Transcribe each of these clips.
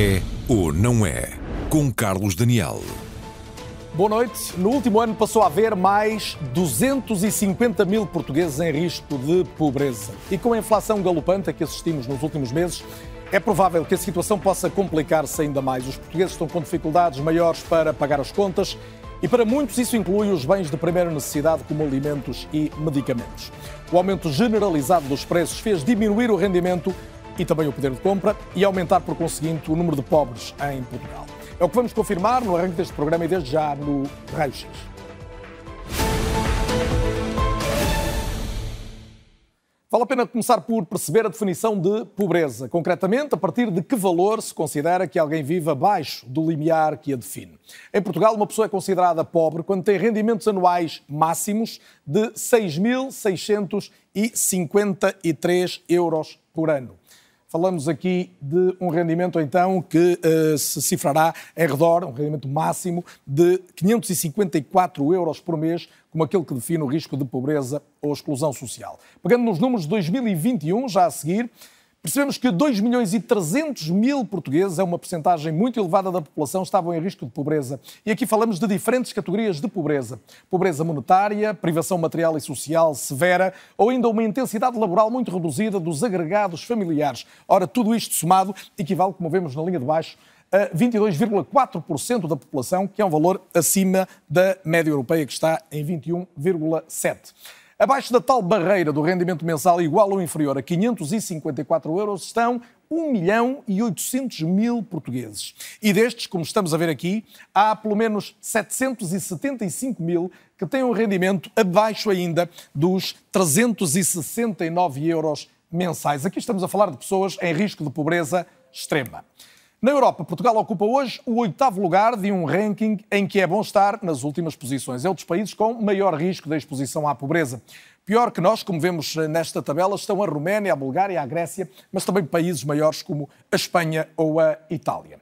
É ou não é? Com Carlos Daniel. Boa noite. No último ano passou a haver mais 250 mil portugueses em risco de pobreza. E com a inflação galopante a que assistimos nos últimos meses, é provável que a situação possa complicar-se ainda mais. Os portugueses estão com dificuldades maiores para pagar as contas e para muitos isso inclui os bens de primeira necessidade, como alimentos e medicamentos. O aumento generalizado dos preços fez diminuir o rendimento e também o poder de compra e aumentar, por conseguinte, o número de pobres em Portugal. É o que vamos confirmar no arranque deste programa e desde já no Raio X. Vale a pena começar por perceber a definição de pobreza. Concretamente, a partir de que valor se considera que alguém vive abaixo do limiar que a define. Em Portugal, uma pessoa é considerada pobre quando tem rendimentos anuais máximos de 6.653 euros por ano. Falamos aqui de um rendimento, então, que uh, se cifrará em redor, um rendimento máximo de 554 euros por mês, como aquele que define o risco de pobreza ou exclusão social. Pegando nos números de 2021, já a seguir, Percebemos que 2 milhões e 300 mil portugueses, é uma percentagem muito elevada da população, estavam em risco de pobreza. E aqui falamos de diferentes categorias de pobreza. Pobreza monetária, privação material e social severa ou ainda uma intensidade laboral muito reduzida dos agregados familiares. Ora, tudo isto somado equivale, como vemos na linha de baixo, a 22,4% da população, que é um valor acima da média europeia, que está em 21,7%. Abaixo da tal barreira do rendimento mensal igual ou inferior a 554 euros estão 1 milhão e 800 mil portugueses. E destes, como estamos a ver aqui, há pelo menos 775 mil que têm um rendimento abaixo ainda dos 369 euros mensais. Aqui estamos a falar de pessoas em risco de pobreza extrema. Na Europa, Portugal ocupa hoje o oitavo lugar de um ranking em que é bom estar nas últimas posições. É um dos países com maior risco da exposição à pobreza. Pior que nós, como vemos nesta tabela, estão a Roménia, a Bulgária, a Grécia, mas também países maiores como a Espanha ou a Itália.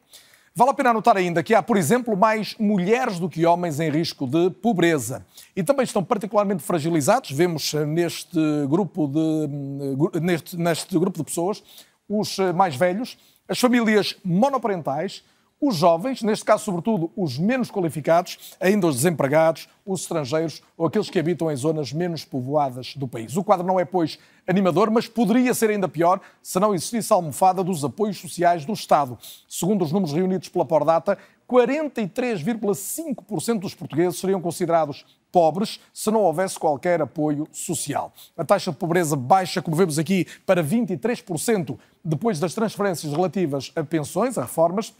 Vale a pena anotar ainda que há, por exemplo, mais mulheres do que homens em risco de pobreza. E também estão particularmente fragilizados, vemos neste grupo de, neste, neste grupo de pessoas, os mais velhos, as famílias monoparentais, os jovens, neste caso, sobretudo, os menos qualificados, ainda os desempregados, os estrangeiros ou aqueles que habitam em zonas menos povoadas do país. O quadro não é, pois, animador, mas poderia ser ainda pior se não existisse a almofada dos apoios sociais do Estado. Segundo os números reunidos pela Pordata, 43,5% dos portugueses seriam considerados pobres se não houvesse qualquer apoio social. A taxa de pobreza baixa, como vemos aqui, para 23% depois das transferências relativas a pensões, a reformas,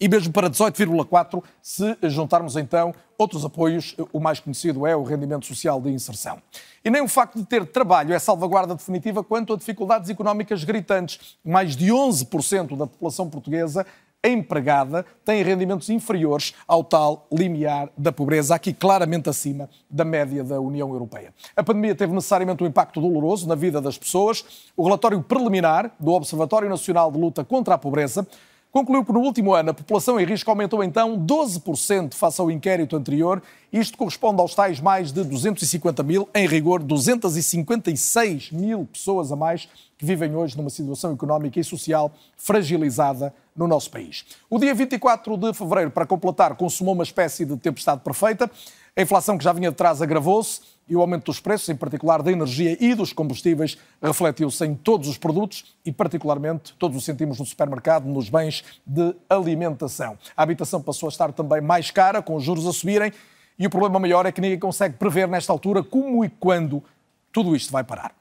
e mesmo para 18,4% se juntarmos então outros apoios, o mais conhecido é o rendimento social de inserção. E nem o facto de ter trabalho é salvaguarda definitiva quanto a dificuldades económicas gritantes. Mais de 11% da população portuguesa empregada tem rendimentos inferiores ao tal limiar da pobreza, aqui claramente acima da média da União Europeia. A pandemia teve necessariamente um impacto doloroso na vida das pessoas. O relatório preliminar do Observatório Nacional de Luta contra a Pobreza concluiu que no último ano a população em risco aumentou então 12% face ao inquérito anterior. Isto corresponde aos tais mais de 250 mil, em rigor 256 mil pessoas a mais que vivem hoje numa situação económica e social fragilizada no nosso país. O dia 24 de fevereiro, para completar, consumou uma espécie de tempestade perfeita. A inflação que já vinha de trás agravou-se e o aumento dos preços, em particular da energia e dos combustíveis, refletiu-se em todos os produtos e, particularmente, todos o sentimos no supermercado, nos bens de alimentação. A habitação passou a estar também mais cara, com os juros a subirem, e o problema maior é que ninguém consegue prever nesta altura como e quando tudo isto vai parar.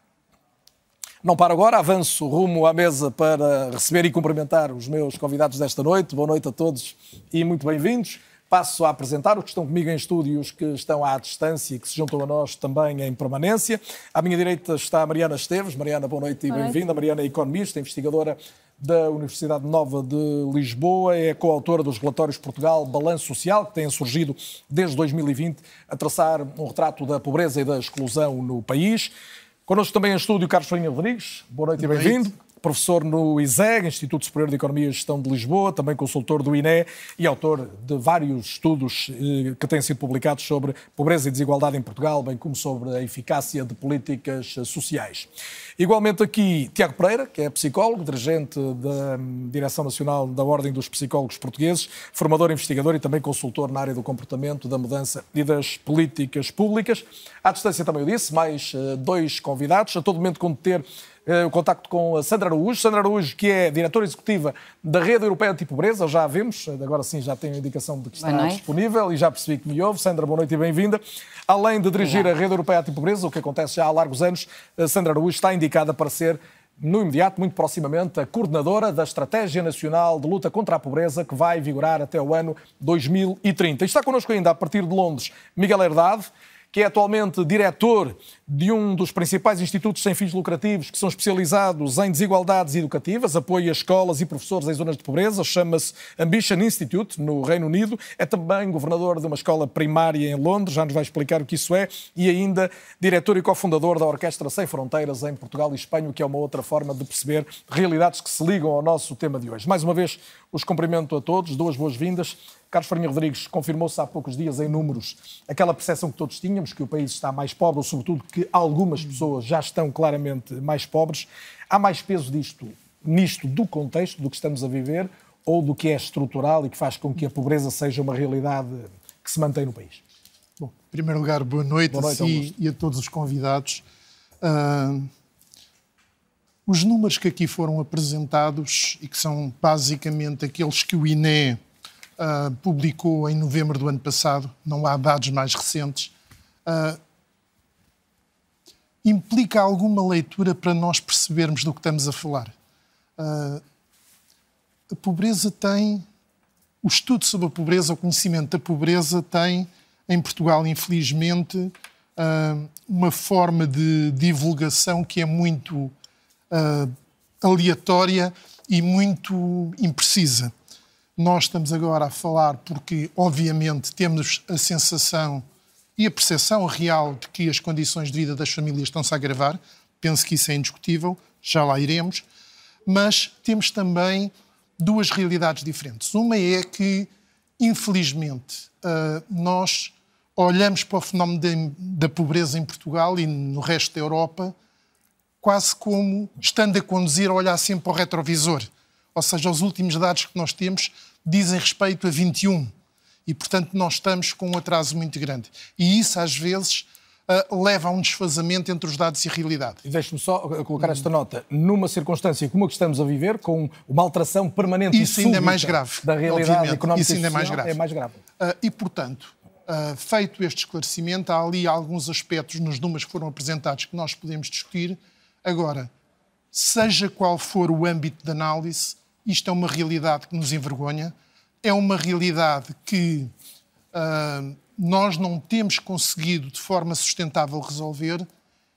Não paro agora, avanço rumo à mesa para receber e cumprimentar os meus convidados desta noite. Boa noite a todos e muito bem-vindos. Passo a apresentar os que estão comigo em estúdios, que estão à distância e que se juntam a nós também em permanência. À minha direita está a Mariana Esteves. Mariana, boa noite e bem-vinda. Mariana é economista, investigadora da Universidade Nova de Lisboa, é coautora dos relatórios Portugal Balanço Social, que têm surgido desde 2020 a traçar um retrato da pobreza e da exclusão no país. Connosco também em estúdio Carlos Farinha Rodrigues. Boa noite e bem-vindo. Professor no ISEG, Instituto Superior de Economia e Gestão de Lisboa, também consultor do INE e autor de vários estudos eh, que têm sido publicados sobre pobreza e desigualdade em Portugal, bem como sobre a eficácia de políticas sociais. Igualmente aqui Tiago Pereira, que é psicólogo, dirigente da Direção Nacional da Ordem dos Psicólogos Portugueses, formador, investigador e também consultor na área do comportamento, da mudança e das políticas públicas. À distância também eu disse, mais eh, dois convidados, a todo momento com ter eh, o contacto com a Sandra Araújo. Sandra Araújo, que é diretora executiva da Rede Europeia Antipobreza, já a vemos, agora sim já tenho a indicação de que está disponível e já percebi que me ouve. Sandra, boa noite e bem-vinda. Além de dirigir Olá. a Rede Europeia Antipobreza, o que acontece já há largos anos, a Sandra Araújo está indicada para ser no imediato, muito proximamente, a coordenadora da Estratégia Nacional de Luta contra a Pobreza, que vai vigorar até o ano 2030. E está connosco ainda, a partir de Londres, Miguel Herdade, que é atualmente diretor de um dos principais institutos sem fins lucrativos que são especializados em desigualdades educativas, apoia escolas e professores em zonas de pobreza, chama-se Ambition Institute, no Reino Unido. É também governador de uma escola primária em Londres, já nos vai explicar o que isso é, e ainda diretor e cofundador da Orquestra Sem Fronteiras em Portugal e Espanha, que é uma outra forma de perceber realidades que se ligam ao nosso tema de hoje. Mais uma vez, os cumprimento a todos, duas boas-vindas. Carlos Farinha Rodrigues confirmou-se há poucos dias em números aquela percepção que todos tínhamos, que o país está mais pobre, ou sobretudo que algumas pessoas já estão claramente mais pobres. Há mais peso disto, nisto do contexto do que estamos a viver ou do que é estrutural e que faz com que a pobreza seja uma realidade que se mantém no país? Bom, em primeiro lugar, boa noite, boa noite a si e a todos os convidados. Uh, os números que aqui foram apresentados e que são basicamente aqueles que o INE uh, publicou em novembro do ano passado, não há dados mais recentes, uh, implica alguma leitura para nós percebermos do que estamos a falar. Uh, a pobreza tem. O estudo sobre a pobreza, o conhecimento da pobreza tem, em Portugal, infelizmente, uma forma de divulgação que é muito aleatória e muito imprecisa. Nós estamos agora a falar porque, obviamente, temos a sensação e a percepção real de que as condições de vida das famílias estão-se a agravar. Penso que isso é indiscutível, já lá iremos. Mas temos também duas realidades diferentes. Uma é que, infelizmente, ah, nós olhamos para o fenómeno da pobreza em Portugal e no resto da Europa quase como estando a conduzir a olhar sempre para o retrovisor. Ou seja, os últimos dados que nós temos dizem respeito a 21. E, portanto, nós estamos com um atraso muito grande. E isso, às vezes, uh, leva a um desfazamento entre os dados e a realidade. E deixe-me só colocar esta nota. Numa circunstância como a que estamos a viver, com uma alteração permanente isso e ainda é mais grave, da realidade económica isso ainda é mais grave. É mais grave. Uh, e, portanto, uh, feito este esclarecimento, há ali alguns aspectos nos números que foram apresentados que nós podemos discutir. Agora, seja qual for o âmbito de análise, isto é uma realidade que nos envergonha, é uma realidade que uh, nós não temos conseguido de forma sustentável resolver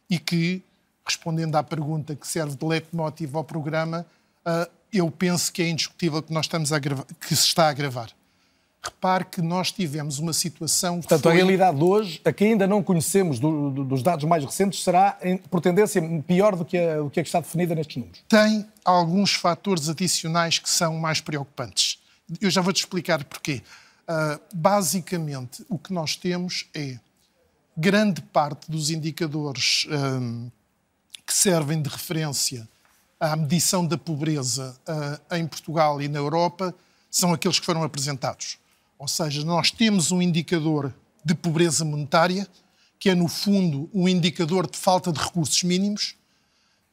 e que, respondendo à pergunta que serve de leitmotiv ao programa, uh, eu penso que é indiscutível que, nós estamos a que se está a agravar. Repare que nós tivemos uma situação. Portanto, foi... a realidade de hoje, a que ainda não conhecemos do, do, dos dados mais recentes, será, por tendência, pior do que, a, do que a que está definida nestes números? Tem alguns fatores adicionais que são mais preocupantes. Eu já vou-te explicar porquê. Uh, basicamente, o que nós temos é grande parte dos indicadores um, que servem de referência à medição da pobreza uh, em Portugal e na Europa são aqueles que foram apresentados. Ou seja, nós temos um indicador de pobreza monetária, que é, no fundo, um indicador de falta de recursos mínimos,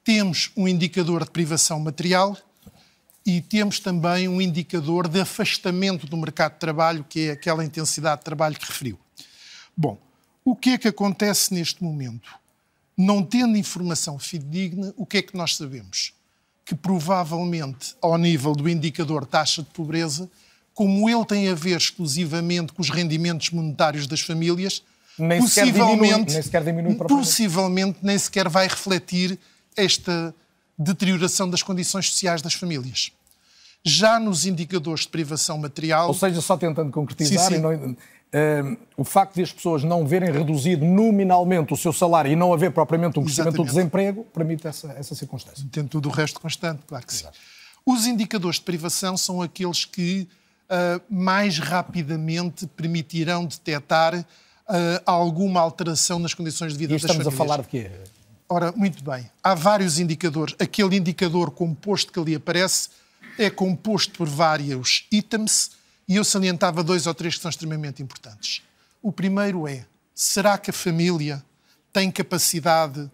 temos um indicador de privação material e temos também um indicador de afastamento do mercado de trabalho, que é aquela intensidade de trabalho que referiu. Bom, o que é que acontece neste momento? Não tendo informação fidedigna, o que é que nós sabemos? Que provavelmente, ao nível do indicador taxa de pobreza, como ele tem a ver exclusivamente com os rendimentos monetários das famílias, nem possivelmente, nem sequer diminui possivelmente nem sequer vai refletir esta deterioração das condições sociais das famílias. Já nos indicadores de privação material. Ou seja, só tentando concretizar, sim, sim. Não, uh, o facto de as pessoas não verem reduzido nominalmente o seu salário e não haver propriamente um crescimento Exatamente. do desemprego, permite essa, essa circunstância. Tendo tudo o resto constante, claro que sim. Exato. Os indicadores de privação são aqueles que mais rapidamente permitirão detectar uh, alguma alteração nas condições de vida e das famílias. Estamos a falar de quê? Ora, muito bem. Há vários indicadores. Aquele indicador composto que ali aparece é composto por vários itens e eu salientava dois ou três que são extremamente importantes. O primeiro é: será que a família tem capacidade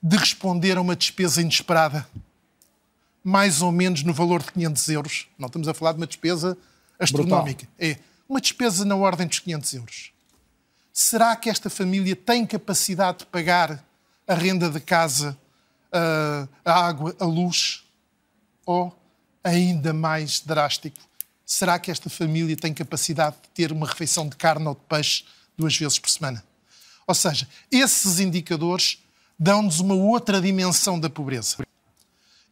de responder a uma despesa inesperada? Mais ou menos no valor de 500 euros. Não estamos a falar de uma despesa astronómica. Brutal. É uma despesa na ordem dos 500 euros. Será que esta família tem capacidade de pagar a renda de casa, a água, a luz? Ou, ainda mais drástico, será que esta família tem capacidade de ter uma refeição de carne ou de peixe duas vezes por semana? Ou seja, esses indicadores dão-nos uma outra dimensão da pobreza.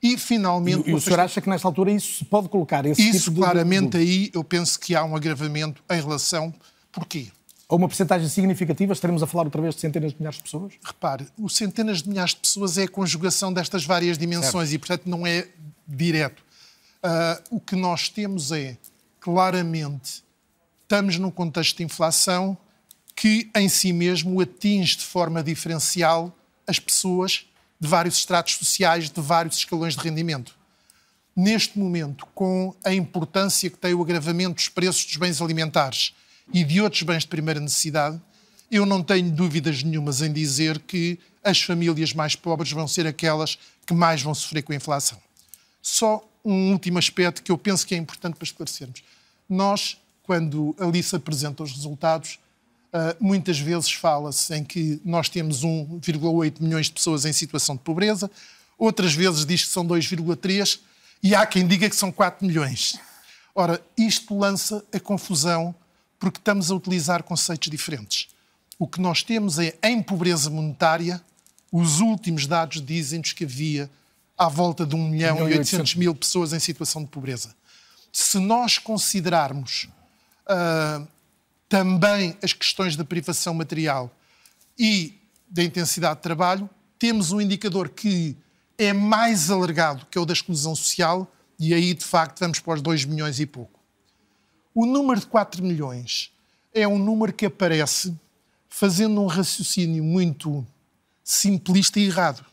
E, finalmente... E, e o senhor acha que, nesta altura, isso se pode colocar? Esse isso, tipo claramente, de... aí eu penso que há um agravamento em relação... Porquê? Ou uma porcentagem significativa, estaremos a falar outra vez de centenas de milhares de pessoas? Repare, o centenas de milhares de pessoas é a conjugação destas várias dimensões certo. e, portanto, não é direto. Uh, o que nós temos é, claramente, estamos num contexto de inflação que, em si mesmo, atinge de forma diferencial as pessoas de vários estratos sociais, de vários escalões de rendimento. Neste momento, com a importância que tem o agravamento dos preços dos bens alimentares e de outros bens de primeira necessidade, eu não tenho dúvidas nenhumas em dizer que as famílias mais pobres vão ser aquelas que mais vão sofrer com a inflação. Só um último aspecto que eu penso que é importante para esclarecermos. Nós, quando ali se apresenta os resultados, Uh, muitas vezes fala-se em que nós temos 1,8 milhões de pessoas em situação de pobreza, outras vezes diz que são 2,3 e há quem diga que são 4 milhões. Ora, isto lança a confusão porque estamos a utilizar conceitos diferentes. O que nós temos é, em pobreza monetária, os últimos dados dizem-nos que havia à volta de 1 milhão e 800 mil pessoas em situação de pobreza. Se nós considerarmos uh, também as questões da privação material e da intensidade de trabalho, temos um indicador que é mais alargado que é o da exclusão social, e aí de facto vamos para os 2 milhões e pouco. O número de 4 milhões é um número que aparece fazendo um raciocínio muito simplista e errado.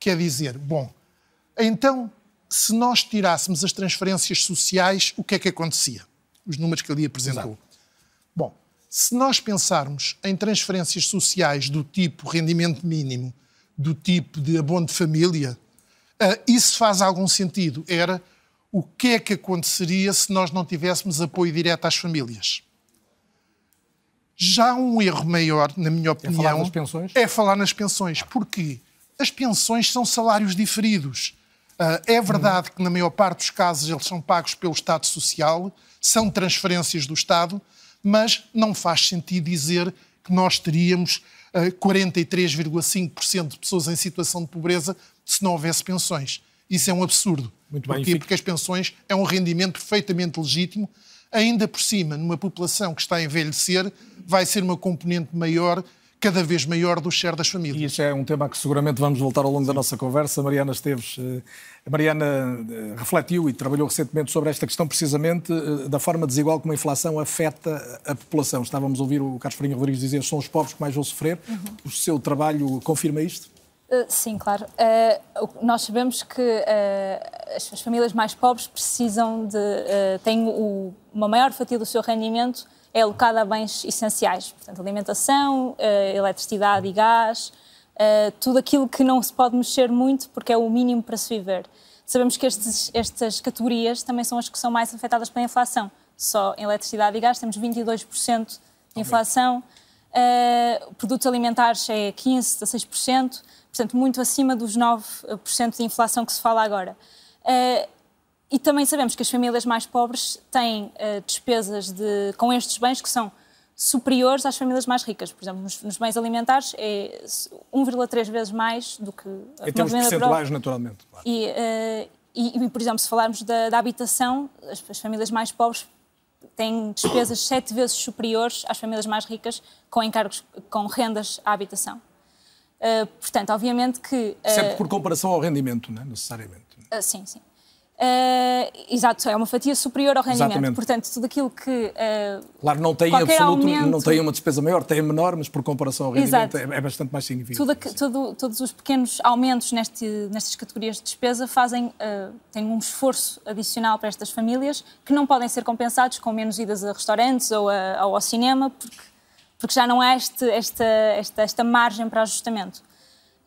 Quer dizer, bom, então, se nós tirássemos as transferências sociais, o que é que acontecia? Os números que ali apresentou. Exato. Se nós pensarmos em transferências sociais do tipo rendimento mínimo, do tipo de abono de família, uh, isso faz algum sentido. Era o que é que aconteceria se nós não tivéssemos apoio direto às famílias. Já um erro maior, na minha opinião, é falar nas pensões. É falar nas pensões. Porquê? As pensões são salários diferidos. Uh, é verdade hum. que, na maior parte dos casos, eles são pagos pelo Estado Social, são transferências do Estado, mas não faz sentido dizer que nós teríamos uh, eh, 43,5% de pessoas em situação de pobreza se não houvesse pensões. Isso é um absurdo. Muito bem, Porquê? Porque as pensões é um rendimento perfeitamente legítimo. Ainda por cima, numa população que está a envelhecer, vai ser uma componente maior cada vez maior do share das famílias. E isso é um tema que seguramente vamos voltar ao longo da nossa conversa. Mariana Esteves, eh, a Mariana eh, refletiu e trabalhou recentemente sobre esta questão precisamente eh, da forma desigual como a inflação afeta a população. Estávamos a ouvir o Carlos Farinha Rodrigues dizer que são os pobres que mais vão sofrer. Uhum. O seu trabalho confirma isto? Sim, claro. Uh, nós sabemos que uh, as, as, famílias mais pobres precisam de. Uh, têm o, uma maior fatia do seu rendimento é alocada a bens essenciais, portanto, alimentação, uh, eletricidade e gás, uh, tudo aquilo que não se pode mexer muito porque é o mínimo para se viver. Sabemos que estes, estas categorias também são as que são mais afetadas pela inflação. Só em eletricidade e gás temos 22% de inflação, uh, produtos alimentares é 15%, 16%, portanto, muito acima dos 9% de inflação que se fala agora. Uh, e também sabemos que as famílias mais pobres têm uh, despesas de, com estes bens que são superiores às famílias mais ricas. Por exemplo, nos, nos bens alimentares é 1,3 vezes mais do que a Em termos percentuais, naturalmente. Claro. E, uh, e, e, por exemplo, se falarmos da, da habitação, as, as, famílias mais pobres têm despesas sete vezes superiores às famílias mais ricas com encargos, com rendas à habitação. Uh, portanto, obviamente que... Sempre por comparação ao rendimento, não é? necessariamente. Uh, sim, sim. Uh, exato, é uma fatia superior ao rendimento. Exatamente. Portanto, tudo aquilo que. Uh, claro, não tem absoluto, aumento, não tem uma despesa maior, tem menor, mas por comparação ao rendimento é, é, bastante mais significativo. Tudo, tudo, todos os pequenos aumentos neste, nestas categorias de despesa fazem uh, têm um esforço adicional para estas famílias que não podem ser compensados com menos idas a restaurantes ou, a, ou ao cinema, porque, porque já não há este, esta, esta, esta margem para ajustamento.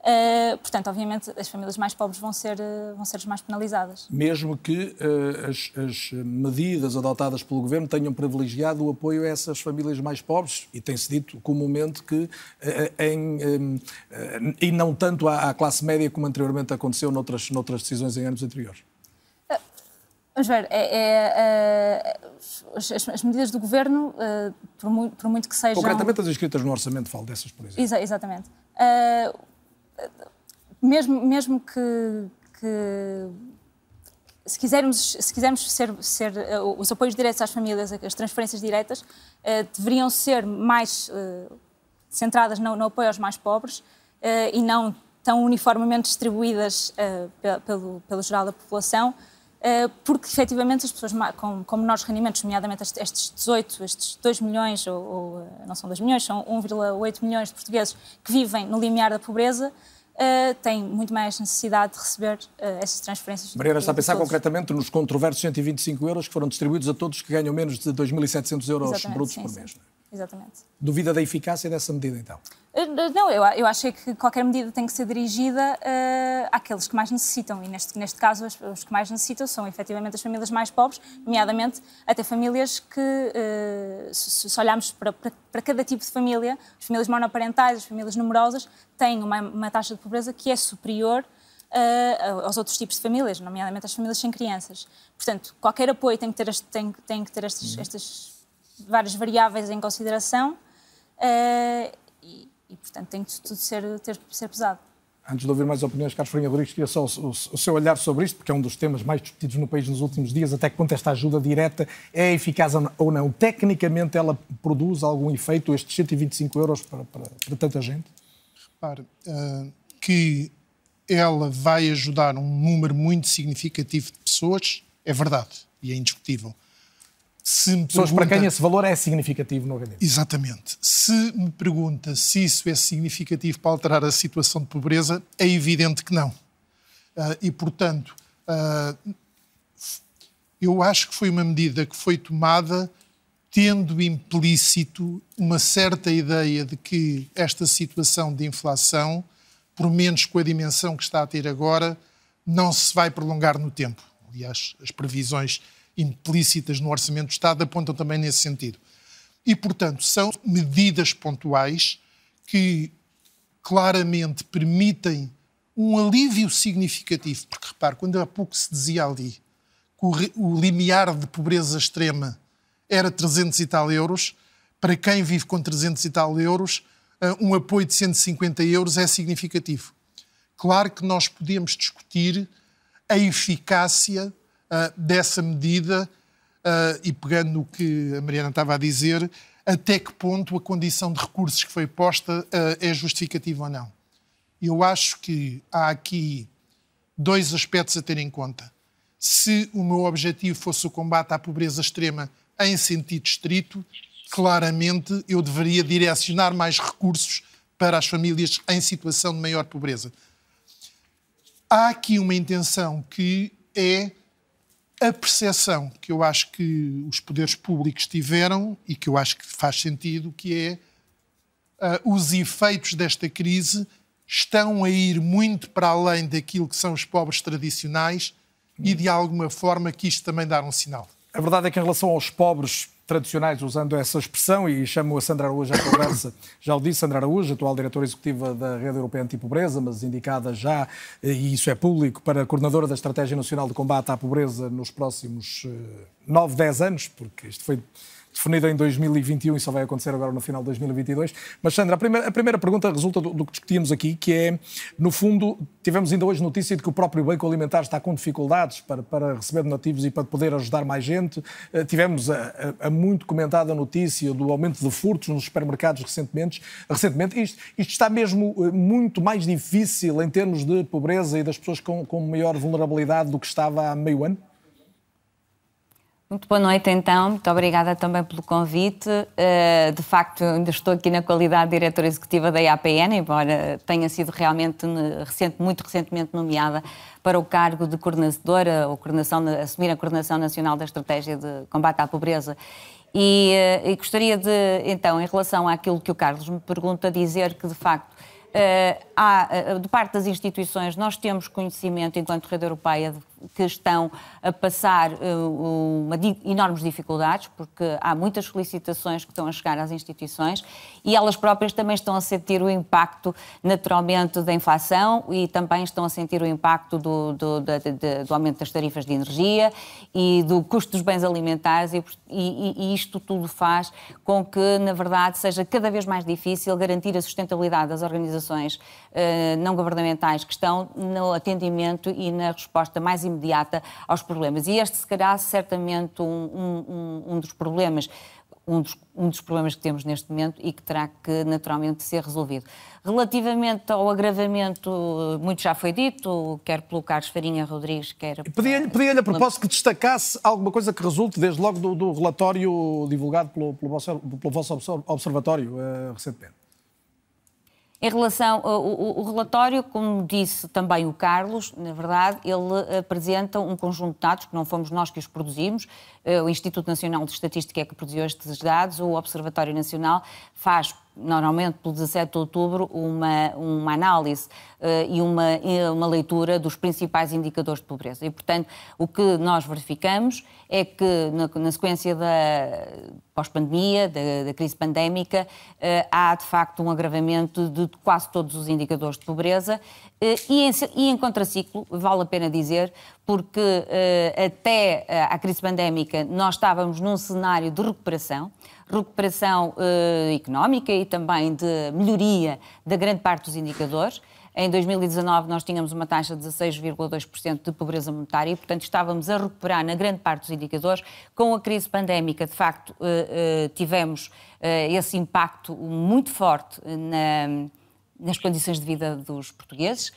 Uh, portanto, obviamente, as famílias mais pobres vão ser, uh, vão ser as mais penalizadas. Mesmo que uh, as, as, medidas adotadas pelo Governo tenham privilegiado o apoio a essas famílias mais pobres, e tem-se dito comumente que, em, e não tanto à, à, classe média como anteriormente aconteceu noutras, noutras decisões em anos anteriores. Vamos ver, é, é, as, as, medidas do Governo, por muito, por, muito, que sejam... Concretamente as inscritas no Orçamento, falo dessas, por exemplo. Exa exatamente mesmo, mesmo que, que se quisermos, se quisermos ser, ser uh, os apoios diretos às famílias, as transferências diretas, uh, deveriam ser mais uh, centradas no, no, apoio aos mais pobres e não tão uniformemente distribuídas pelo, pelo geral da população, porque efetivamente as pessoas com, com menores rendimentos, nomeadamente estes 18, estes 2 milhões, ou, ou não são 2 milhões, são 1,8 milhões de portugueses que vivem no limiar da pobreza, uh, tem muito mais necessidade de receber uh, essas transferências. Mariana está a pensar concretamente nos controversos 125 euros que foram distribuídos a todos que ganham menos de 2.700 euros Exatamente, brutos sim, por mês. Sim. Exatamente. Duvida da eficácia dessa medida, então? Eh, não, eu, eu acho que qualquer medida tem que ser dirigida uh, àqueles que mais necessitam. E neste, neste caso, os, os, que mais necessitam são efetivamente as famílias mais pobres, nomeadamente até famílias que, uh, se, se, olharmos para, para, para, cada tipo de família, as famílias monoparentais, as famílias numerosas, têm uma, uma taxa de pobreza que é superior uh, aos outros tipos de famílias, nomeadamente às famílias sem crianças. Portanto, qualquer apoio tem que ter, este, tem, tem que ter estes, uhum. estas várias variáveis em consideração. Uh, e, e, portanto, tem que tudo ser, ter, ser pesado. Antes de ouvir mais opiniões, Carlos Farinha Rodrigues, queria só o, o, o, seu olhar sobre isto, porque é um dos temas mais discutidos no país nos últimos dias, até que ponto esta ajuda direta é eficaz ou não. Tecnicamente, ela produz algum efeito, estes 125 euros, para, para, para tanta gente? Repare, uh, que ela vai ajudar um número muito significativo de pessoas, é verdade, e é indiscutível. Se me Pessoas pergunta... para quem esse valor é significativo no rendimento. Exatamente. Se me pergunta se isso é significativo para alterar a situação de pobreza, é evidente que não. Uh, e, portanto, uh, eu acho que foi uma medida que foi tomada tendo implícito uma certa ideia de que esta situação de inflação, por menos com a dimensão que está a ter agora, não se vai prolongar no tempo. Aliás, as previsões implícitas no Orçamento do Estado apontam também nesse sentido. E, portanto, são medidas pontuais que claramente permitem um alívio significativo. Porque, repare, quando há pouco se dizia ali que o limiar de pobreza extrema era 300 e tal euros, para quem vive com 300 e tal euros, eh, um apoio de 150 euros é significativo. Claro que nós podemos discutir a eficácia uh, dessa medida uh, e pegando no que a Mariana estava a dizer, até que ponto a condição de recursos que foi posta uh, é justificativa ou não. Eu acho que há aqui dois aspectos a ter em conta. Se o meu objetivo fosse o combate à pobreza extrema em sentido estrito, claramente eu deveria direcionar mais recursos para as famílias em situação de maior pobreza. Há aqui uma intenção que é a percepção que eu acho que os poderes públicos tiveram e que eu acho que faz sentido, que é uh, os efeitos desta crise estão a ir muito para além daquilo que são os pobres tradicionais e de alguma forma que isto também dá um sinal. A verdade é que em relação aos pobres tradicionais, usando essa expressão, e chamo a Sandra Araújo à conversa, já o disse, Sandra Araújo, atual diretora executiva da Rede Europeia Antipobreza, mas indicada já, e isso é público, para coordenadora da Estratégia Nacional de Combate à Pobreza nos próximos 9, eh, 10 anos, porque isto foi definida em 2021 e só vai acontecer agora no final de 2022. Mas, Sandra, a primeira, a primeira pergunta resulta do, do, que discutíamos aqui, que é, no fundo, tivemos ainda hoje notícia de que o próprio Banco Alimentar está com dificuldades para, para receber donativos e para poder ajudar mais gente. Uh, tivemos a, a, a, muito comentada notícia do aumento de furtos nos supermercados recentemente. recentemente. Isto, isto está mesmo uh, muito mais difícil em termos de pobreza e das pessoas com, com maior vulnerabilidade do que estava há meio ano? Muito boa noite, então. Muito obrigada também pelo convite. Uh, de facto, ainda estou aqui na qualidade de diretora executiva da IAPN, embora tenha sido realmente recente, muito recentemente nomeada para o cargo de coordenadora, ou coordenação, assumir a coordenação nacional da estratégia de combate à pobreza. E, uh, e gostaria de, então, em relação àquilo que o Carlos me pergunta, dizer que, de facto, Uh, há, de parte das instituições, nós temos conhecimento, enquanto rede europeia, de que estão a passar uh, uma, enormes dificuldades, porque há muitas solicitações que estão a chegar às instituições e elas próprias também estão a sentir o impacto, naturalmente, da inflação e também estão a sentir o impacto do, do, do, do aumento das tarifas de energia e do custo dos bens alimentares e, e, e isto tudo faz com que, na verdade, seja cada vez mais difícil garantir a sustentabilidade das organizações uh, não governamentais que estão no atendimento e na resposta mais imediata imediata aos problemas. E este será certamente um, um, um dos problemas um dos, um dos, problemas que temos neste momento e que terá que naturalmente ser resolvido. Relativamente ao agravamento, muito já foi dito, quer pelo Carlos Farinha Rodrigues, quer... Pedia-lhe pedia a propósito que destacasse alguma coisa que resulte desde logo do, do relatório divulgado pelo, pelo, vosso, pelo vosso observatório uh, recentemente. Em relação ao, o relatório, como disse também o Carlos, na verdade, ele apresenta um conjunto de dados que não fomos nós que os produzimos, eh, o Instituto Nacional de Estatística é que produziu estes dados, o Observatório Nacional faz normalmente pelo 17 de outubro, uma, uma análise uh, e uma, uma leitura dos principais indicadores de pobreza. E, portanto, o que nós verificamos é que, na, na sequência da pós-pandemia, da, da, crise pandémica, uh, há, de facto, um agravamento de quase todos os indicadores de pobreza. Uh, e, em, e em contraciclo, vale a pena dizer, porque até à crise pandémica nós estávamos num cenário de recuperação, recuperação uh, económica e também de melhoria da grande parte dos indicadores. Em 2019 nós tínhamos uma taxa de 16,2% de pobreza monetária e, portanto, estávamos a recuperar na grande parte dos indicadores. Com a crise pandémica, de facto, uh, uh, tivemos esse impacto muito forte na, nas condições de vida dos portugueses.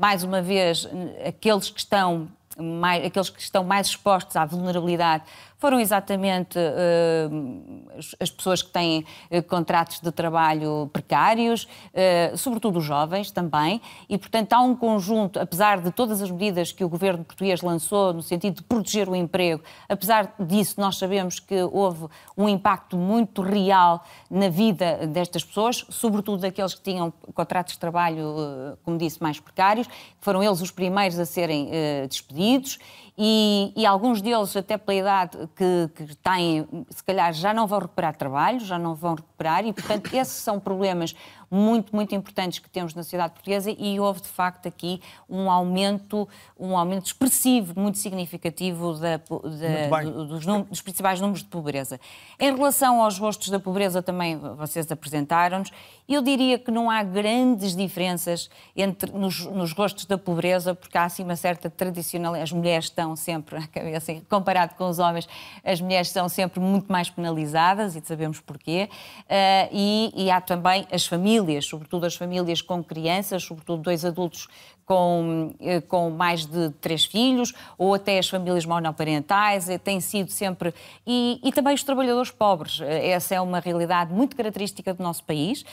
mais uma vez, aqueles que estão mais, aqueles que estão mais expostos à vulnerabilidade foram exatamente uh, as pessoas que têm uh, contratos de trabalho precários, uh, sobretudo os jovens também, e portanto há um conjunto, apesar de todas as medidas que o governo português lançou no sentido de proteger o emprego, apesar disso nós sabemos que houve um impacto muito real na vida destas pessoas, sobretudo daqueles que tinham contratos de trabalho, como disse, mais precários, foram eles os primeiros a serem despedidos e, e, alguns deles, até pela idade que, que, têm, se calhar já não vão recuperar trabalho, já não vão recuperar, e portanto esses são problemas muito, muito importantes que temos na sociedade portuguesa e houve de facto aqui um aumento, um aumento expressivo, muito significativo da, da, dos, dos, principais números de pobreza. Em relação aos rostos da pobreza, também vocês apresentaram-nos, eu diria que não há grandes diferenças entre, nos, nos rostos da pobreza, porque há assim uma certa tradicional, as mulheres estão sempre, comparado com os homens, as mulheres são sempre muito mais penalizadas e sabemos porquê, uh, e, e há também as famílias famílias, sobretudo as famílias com crianças, sobretudo dois adultos com, eh, com mais de três filhos, ou até as famílias monoparentais, eh, têm sido sempre. E, e também os trabalhadores pobres. Eh, essa é uma realidade muito característica do nosso país.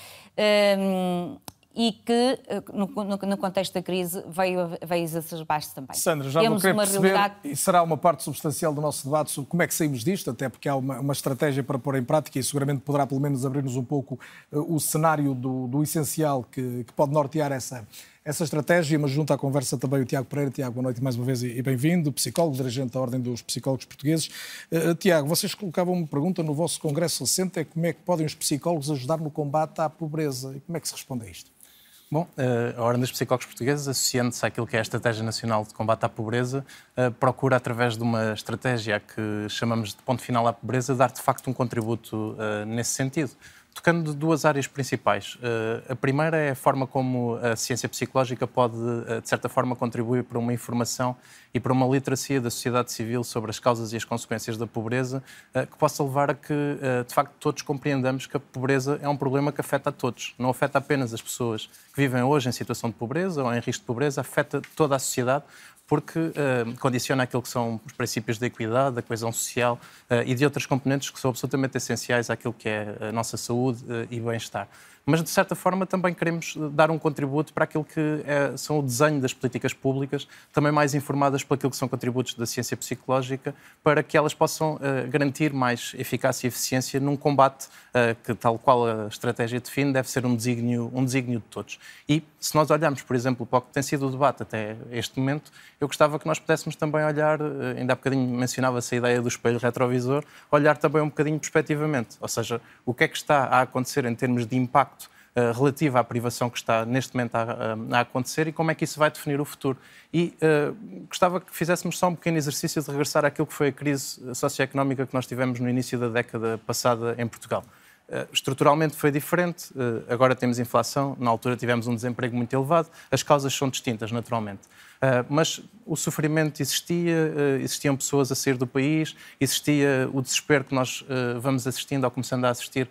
Um, e que, no, no, no, contexto da crise, veio, veio exacerbar-se também. Sandra, já Temos vou querer perceber, realidade... e será uma parte substancial do nosso debate sobre como é que saímos disto, até porque há uma, uma estratégia para pôr em prática e seguramente poderá pelo menos abrir-nos um pouco uh, o cenário do, do essencial que, que, pode nortear essa, essa estratégia, mas junto à conversa também o Tiago Pereira. Tiago, boa noite mais uma vez e, bem-vindo, psicólogo, dirigente da Ordem dos Psicólogos Portugueses. Uh, Tiago, vocês colocavam uma pergunta no vosso congresso recente, é como é que podem os psicólogos ajudar no combate à pobreza e como é que se responde a isto? Bom, eh, a Ordem dos Psicólogos Portugueses, associando-se àquilo que é a Estratégia Nacional de Combate à Pobreza, eh, procura, através de uma estratégia que chamamos de ponto final à pobreza, dar de facto um contributo eh, nesse sentido tocando duas áreas principais. Uh, a primeira é a forma como a ciência psicológica pode, uh, de certa forma, contribuir para uma informação e para uma literacia da sociedade civil sobre as causas e as consequências da pobreza, uh, que possa levar a que, de facto, todos compreendamos que a pobreza é um problema que afeta a todos. Não afeta apenas as pessoas que vivem hoje em situação de pobreza ou em risco de pobreza, afeta toda a sociedade, porque uh, condiciona aquilo que são os princípios da equidade, da coesão social uh, e de outras componentes que são absolutamente essenciais àquilo que é a nossa saúde uh, e bem-estar mas de certa forma também queremos dar um contributo para aquilo que é, são o desenho das políticas públicas, também mais informadas para aquilo que são contributos da ciência psicológica, para que elas possam uh, garantir mais eficácia e eficiência num combate uh, que, tal qual a estratégia define, deve ser um desígnio, um desígnio de todos. E se nós olharmos, por exemplo, para o que tem sido o debate até este momento, eu gostava que nós pudéssemos também olhar, ainda há bocadinho mencionava-se a ideia do espelho retrovisor, olhar também um bocadinho perspectivamente, ou seja, o que é que está a acontecer em termos de impacto eh, relativa à privação que está neste momento a, a, a, acontecer e como é que isso vai definir o futuro. E uh, gostava que fizéssemos só um pequeno exercício de regressar àquilo que foi a crise socioeconómica que nós tivemos no início da década passada em Portugal. Uh, estruturalmente foi diferente, uh, agora temos inflação, na altura tivemos um desemprego muito elevado, as causas são distintas, naturalmente. Uh, mas o sofrimento existia, existiam pessoas a sair do país, existia o desespero que nós vamos assistindo ou começando a assistir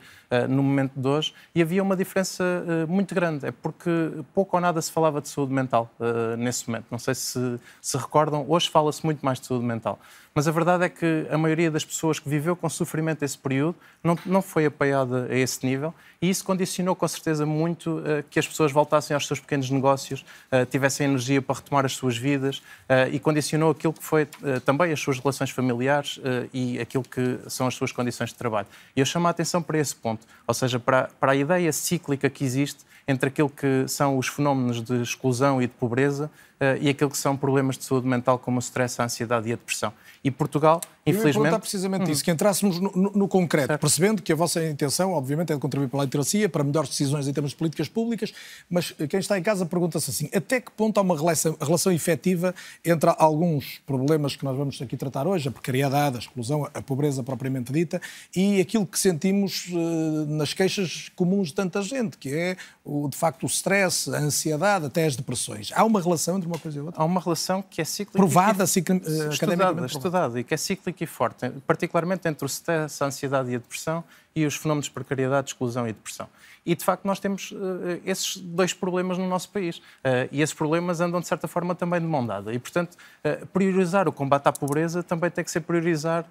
no momento de hoje, e havia uma diferença muito grande. É porque pouco ou nada se falava de saúde mental nesse momento. Não sei se se recordam, hoje fala-se muito mais de saúde mental. Mas a verdade é que a maioria das pessoas que viveu com sofrimento esse período não, não foi apoiada a esse nível e isso condicionou com certeza muito uh, que as pessoas voltassem aos seus pequenos negócios, uh, tivessem energia para retomar as suas vidas uh, e condicionou aquilo que foi também as suas relações familiares e aquilo que são as suas condições de trabalho. E eu chamo a atenção para esse ponto, ou seja, para, para a ideia cíclica que existe entre aquilo que são os fenómenos de exclusão e de pobreza uh, e aquilo que são problemas de saúde mental como o stress, a ansiedade e a depressão. E Portugal, infelizmente... Eu precisamente hum. isso, que entrássemos no, no, no concreto, certo. percebendo que a vossa intenção, obviamente, é de contribuir para a literacia, para melhores decisões em termos de políticas públicas, mas quem está em casa pergunta-se assim, até que ponto há uma relação, relação efetiva entre alguns problemas que nós vamos aqui tratar hoje, a precariedade, a exclusão, a pobreza propriamente dita, e aquilo que sentimos uh, nas queixas comuns de tanta gente, que é, o, de facto, o stress, a ansiedade, até as depressões. Há uma relação entre uma coisa e outra? Há uma relação que é cíclica. Provada, e... ciclo, uh, estudada, estudada, e que é cíclica e forte, particularmente entre o stress, a ansiedade e a depressão e os fenómenos de precariedade, exclusão e depressão. E, de facto, nós temos uh, esses dois problemas no nosso país. Uh, e esses problemas andam, de certa forma, também de mão dada. E, portanto, uh, priorizar o combate à pobreza também tem que ser priorizar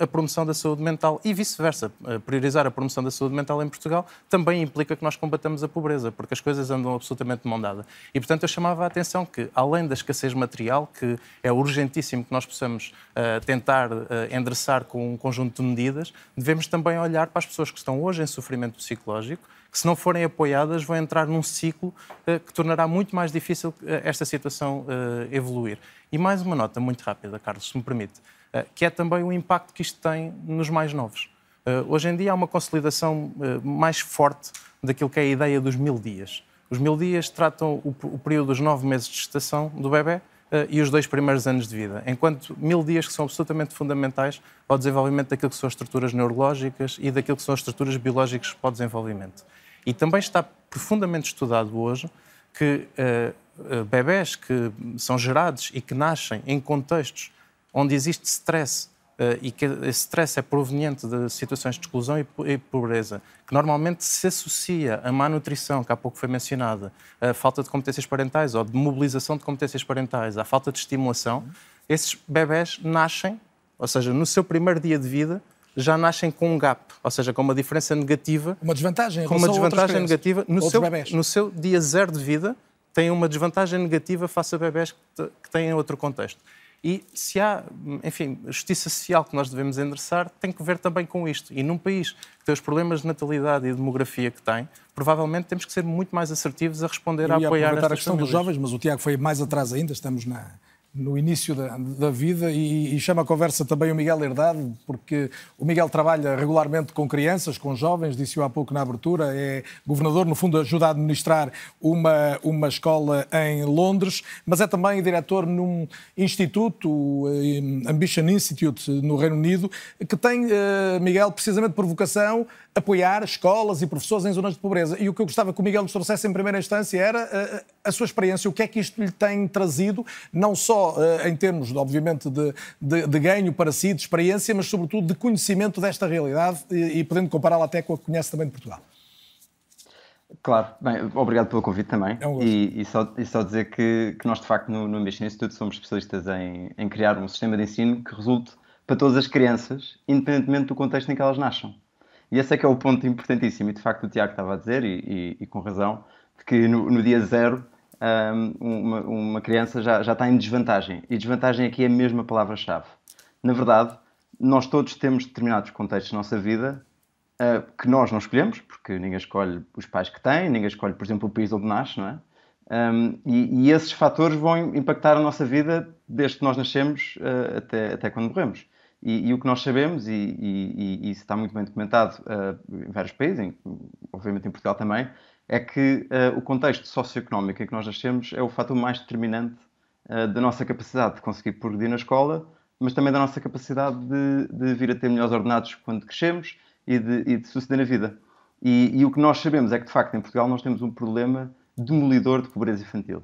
a promoção da saúde mental e vice-versa. priorizar a promoção da saúde mental em Portugal também implica que nós combatamos a pobreza, porque as coisas andam absolutamente de mão dada. E, portanto, eu chamava a atenção que, além da escassez material, que é urgentíssimo que nós possamos tentar endereçar com um conjunto de medidas, devemos também olhar para as pessoas que estão hoje em sofrimento psicológico que se não forem apoiadas vão entrar num ciclo uh, que tornará muito mais difícil uh, esta situação uh, evoluir. E mais uma nota muito rápida, Carlos, se me permite, que é também o impacto que isto tem nos mais novos. hoje em dia há uma consolidação mais forte daquilo que é a ideia dos mil dias. Os mil dias tratam o, período dos nove meses de gestação do bebê e os dois primeiros anos de vida, enquanto mil dias que são absolutamente fundamentais ao desenvolvimento daquilo que são as estruturas neurológicas e daquilo que são as estruturas biológicas para o desenvolvimento. E também está profundamente estudado hoje que uh, bebés que são gerados e que nascem em contextos onde existe stress e que esse stress é proveniente de situações de exclusão e, pobreza, que normalmente se associa à má nutrição, que há pouco foi mencionada, à falta de competências parentais ou de mobilização de competências parentais, à falta de estimulação, esses bebés nascem, ou seja, no seu primeiro dia de vida, já nascem com um gap, ou seja, com uma diferença negativa. Uma desvantagem, com uma desvantagem negativa no seu, no seu dia zero de vida, tem uma desvantagem negativa face a bebés que têm outro contexto. E se há, enfim, justiça social que nós devemos endereçar, tem que ver também com isto. E num país que tem os problemas de natalidade e de demografia que tem, provavelmente temos que ser muito mais assertivos a responder, a apoiar a questão famílias. dos jovens, mas o Tiago foi mais atrás ainda, estamos na, no início da, da vida e, e, chama a conversa também o Miguel Herdade, porque o Miguel trabalha regularmente com crianças, com jovens, disse-o há pouco na abertura, é governador, no fundo ajuda a administrar uma, uma escola em Londres, mas é também diretor num instituto, o eh, Ambition Institute, no Reino Unido, que tem, eh, Miguel, precisamente por vocação, apoiar escolas e professores em zonas de pobreza. E o que eu gostava que o Miguel nos trouxesse em primeira instância era a, eh, a sua experiência, o que é que isto lhe tem trazido, não só uh, em termos, obviamente, de, de, de, ganho para si, de experiência, mas sobretudo de conhecimento desta realidade e, e podendo compará-la até com a que conhece também de Portugal. Claro, bem, obrigado pelo convite também. É um e, e, só, e só dizer que, que nós, de facto, no, no Ambition Institute somos especialistas em, em criar um sistema de ensino que resulte para todas as crianças, independentemente do contexto em que elas nasçam. E esse é que é o ponto importantíssimo. E de facto o Tiago estava a dizer, e, e, e com razão, de que no, no dia zero um, uma, uma, criança já, já está em desvantagem. E desvantagem aqui é a mesma palavra-chave. Na verdade, nós todos temos determinados contextos na nossa vida uh, que nós não escolhemos, porque ninguém escolhe os pais que tem, ninguém escolhe, por exemplo, o país onde nasce, não é? Um, e, e, esses fatores vão impactar a nossa vida desde que nós nascemos uh, até, até quando morremos. E, e, o que nós sabemos, e, e, e, isso está muito bem documentado uh, em vários países, em, obviamente em Portugal também, é que uh, o contexto socioeconómico em que nós nascemos é o fator mais determinante uh, da nossa capacidade de conseguir progredir na escola, mas também da nossa capacidade de, de vir a ter melhores ordenados quando crescemos e de, de suceder na vida. E, o que nós sabemos é que, de facto, em Portugal nós temos um problema demolidor de pobreza infantil.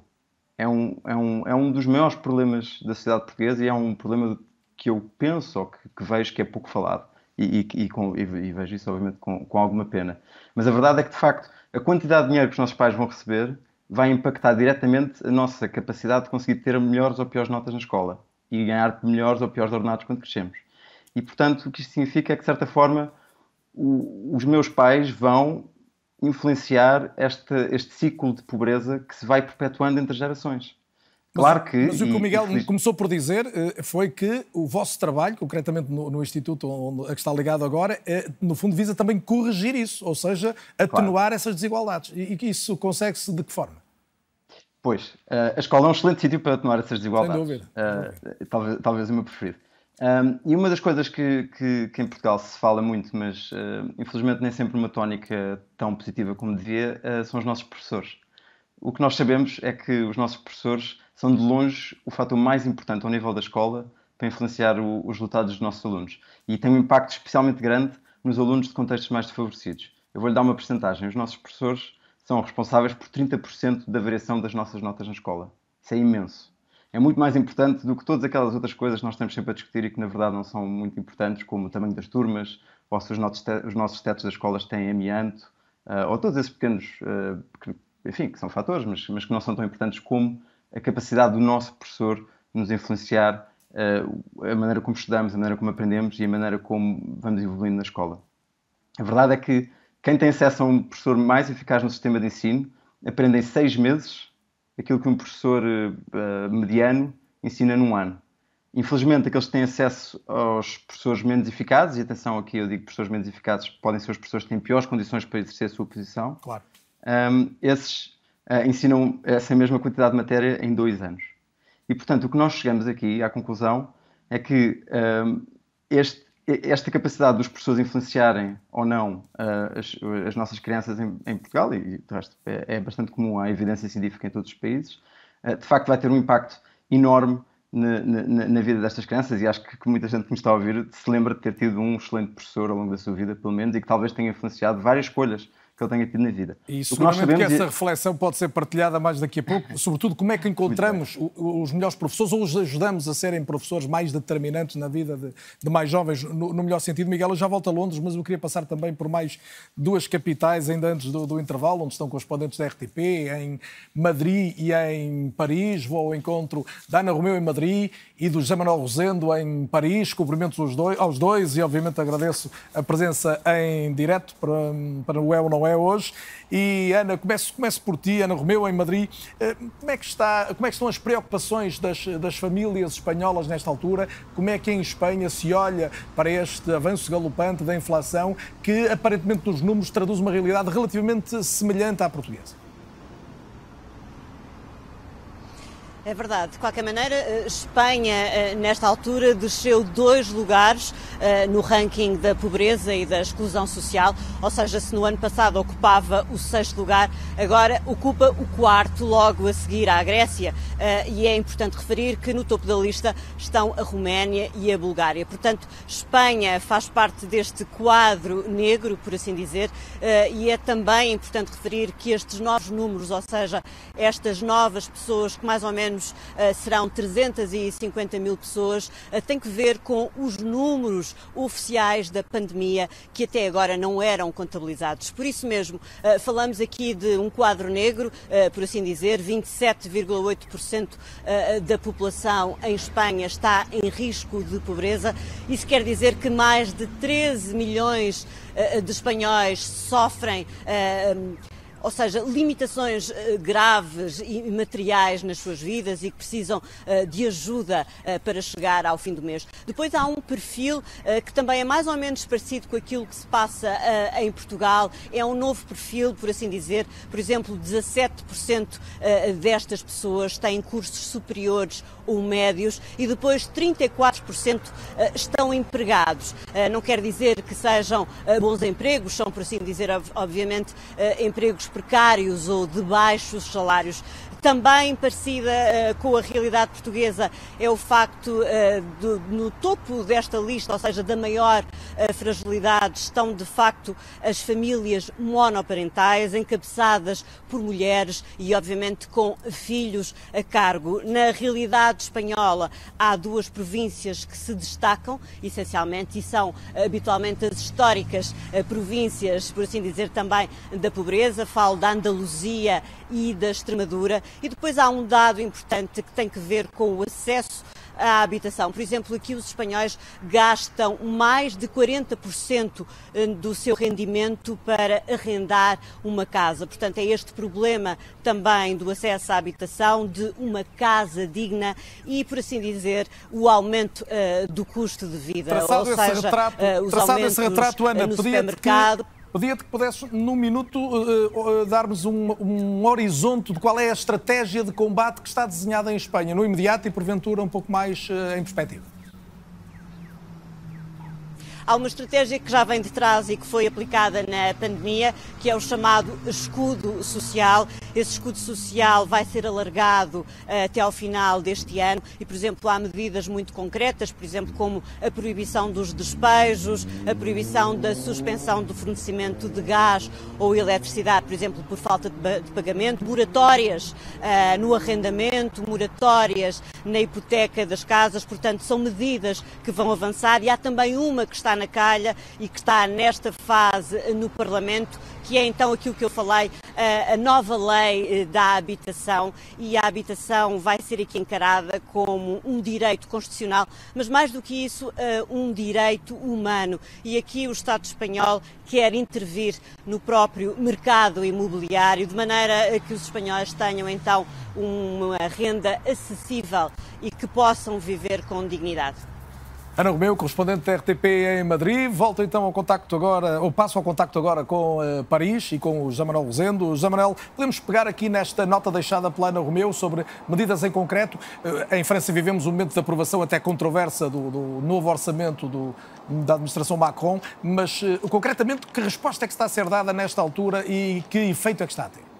É um, é um, é um dos maiores problemas da sociedade portuguesa e é um problema que eu penso ou que, que vejo que é pouco falado. E, e, e, com, e, vejo isso, obviamente, com, com alguma pena. Mas a verdade é que, de facto, a quantidade de dinheiro que os nossos pais vão receber vai impactar diretamente a nossa capacidade de conseguir ter melhores ou piores notas na escola e ganhar melhores ou piores ordenados quando crescemos. E, portanto, o que isto significa é que, de certa forma, o, os meus pais vão influenciar este, este ciclo de pobreza que se vai perpetuando entre gerações. Claro que. Mas o que o Miguel e, começou por dizer eh, foi que o vosso trabalho, concretamente no, no Instituto onde, a que está ligado agora, é, no fundo visa também corrigir isso, ou seja, atenuar claro. essas desigualdades. E, e isso consegue-se de que forma? Pois, uh, a escola é um excelente sítio para atenuar essas desigualdades. Sem dúvida. Uh, talvez, talvez o meu preferido. Um, e uma das coisas que, que, que, em Portugal se fala muito, mas uh, infelizmente nem sempre uma tónica tão positiva como devia, são os nossos professores. O que nós sabemos é que os nossos professores são de longe o fator mais importante ao nível da escola para influenciar o, os resultados dos nossos alunos. E tem um impacto especialmente grande nos alunos de contextos mais desfavorecidos. Eu vou-lhe dar uma porcentagem. Os nossos professores são responsáveis por 30% da variação das nossas notas na escola. Isso é imenso. É muito mais importante do que todas aquelas outras coisas que nós estamos sempre a discutir e que, na verdade, não são muito importantes, como o tamanho das turmas, ou se os nossos, os nossos tetos das escolas têm amianto, uh, ou todos esses pequenos, uh, enfim, que são fatores, mas, mas que não são tão importantes como a capacidade do nosso professor nos influenciar uh, a maneira como estudamos, a maneira como aprendemos e a maneira como vamos evoluindo na escola. A verdade é que quem tem acesso a um professor mais eficaz no sistema de ensino aprende em seis meses aquilo que um professor uh, mediano ensina num ano. Infelizmente, aqueles que têm acesso aos professores menos eficazes, e atenção aqui eu digo professores menos eficazes, podem ser os professores que têm piores condições para exercer a sua posição. Claro. Um, esses uh, ensinam essa mesma quantidade de matéria em dois anos. E, portanto, o que nós chegamos aqui à conclusão é que uh, este, esta capacidade dos professores influenciarem ou não uh, as, as, nossas crianças em, em Portugal, e de resto é, é, bastante comum, há evidência científica em todos os países, de facto vai ter um impacto enorme na, na, na, vida destas crianças e acho que, que, muita gente que me está a ouvir se lembra de ter tido um excelente professor ao longo da sua vida, pelo menos, e que talvez tenha influenciado várias escolhas que ele tenha tido na vida. E seguramente que, essa é... reflexão pode ser partilhada mais daqui a pouco, sobretudo como é que encontramos os melhores professores ou os ajudamos a serem professores mais determinantes na vida de, de mais jovens, no, no, melhor sentido. Miguel, eu já volto a Londres, mas eu queria passar também por mais duas capitais, ainda antes do, do intervalo, onde estão correspondentes da RTP, em Madrid e em Paris. Vou ao encontro da Ana Romeu em Madrid e do José Manuel Rosendo em Paris. Cumprimentos aos dois, aos dois e, obviamente, agradeço a presença em direto para, para o É ou Não é hoje. E Ana, começo, começo por ti, Ana Romeu, em Madrid. Eh, como é que, está, como é que estão as preocupações das, das famílias espanholas nesta altura? Como é que em Espanha se olha para este avanço galopante da inflação que aparentemente nos números traduz uma realidade relativamente semelhante à portuguesa? É verdade. De qualquer maneira, eh, Espanha, eh, nesta altura, desceu dois lugares eh, no ranking da pobreza e da exclusão social. Ou seja, se no ano passado ocupava o sexto lugar, agora ocupa o quarto, logo a seguir à Grécia. E é importante referir que no topo da lista estão a Roménia e a Bulgária. Portanto, Espanha faz parte deste quadro negro, por assim dizer, e é também importante referir que estes novos números, ou seja, estas novas pessoas que mais ou menos eh, serão 350 mil pessoas, eh, tem que ver com os números oficiais da pandemia que até agora não eram contabilizados. Por isso mesmo, eh, falamos aqui de um quadro negro, por assim dizer, 27,8% da população em Espanha está em risco de pobreza. Isso quer dizer que mais de 13 milhões de espanhóis sofrem ou seja, limitações uh, graves e materiais nas suas vidas e que precisam uh, de ajuda uh, para chegar ao fim do mês. Depois há um perfil que também é mais ou menos parecido com aquilo que se passa em Portugal. É um novo perfil, por assim dizer. Por exemplo, 17% destas pessoas têm cursos superiores ou médios e depois 34% estão empregados. Não quer dizer que sejam bons empregos, são, por assim dizer, obviamente, empregos precários ou de baixos salários. Também parecida uh, com a realidade portuguesa é o facto uh, de, no topo desta lista, ou seja, da maior uh, fragilidade, estão de facto as famílias monoparentais, encabeçadas por mulheres e, obviamente, com filhos a cargo. Na realidade espanhola, há duas províncias que se destacam, essencialmente, e são habitualmente as históricas províncias, por assim dizer, também da pobreza. Falo da Andaluzia e da Extremadura. E depois há um dado importante que tem que ver com o acesso à habitação. Por exemplo, aqui os espanhóis gastam mais de 40% eh, do seu rendimento para arrendar uma casa. Portanto, é este problema também do acesso à habitação, de uma casa digna e, por assim dizer, o aumento uh, do custo de vida. Traçado Ou seja, retrato, uh, os aumentos esse retrato, Ana, no supermercado. Pedia-te que pudesses, num minuto, uh, uh, darmos um, um, horizonte de qual é a estratégia de combate que está desenhada em Espanha, no imediato e, porventura, um pouco mais uh, em perspectiva. Há uma estratégia que já vem de trás e que foi aplicada na pandemia, que é o chamado escudo social. Esse escudo social vai ser alargado uh, até ao final deste ano e, por exemplo, há medidas muito concretas, por exemplo, como a proibição dos despejos, a proibição da suspensão do fornecimento de gás ou eletricidade, por exemplo, por falta de, pagamento, moratórias uh, no arrendamento, moratórias na hipoteca das casas. Portanto, são medidas que vão avançar e há também uma que está na calha e que está nesta fase no Parlamento, que é então aquilo que eu falei, a nova lei eh, da habitação e a habitação vai ser aqui encarada como um direito constitucional, mas mais do que isso, eh, um direito humano. E aqui o Estado espanhol quer intervir no próprio mercado imobiliário, de maneira que os espanhóis tenham então uma renda acessível e que possam viver com dignidade. Ana Romeu, correspondente da RTP em Madrid. Volto então ao contacto agora, ou passo ao contacto agora com uh, Paris e com o José Manuel Rosendo. José Manuel, podemos pegar aqui nesta nota deixada pela Ana Romeu sobre medidas em concreto. Uh, em França vivemos um momento de aprovação até controversa do, do novo orçamento do, da administração Macron, mas uh, concretamente que resposta é que está a ser dada nesta altura e que efeito é que está a ter?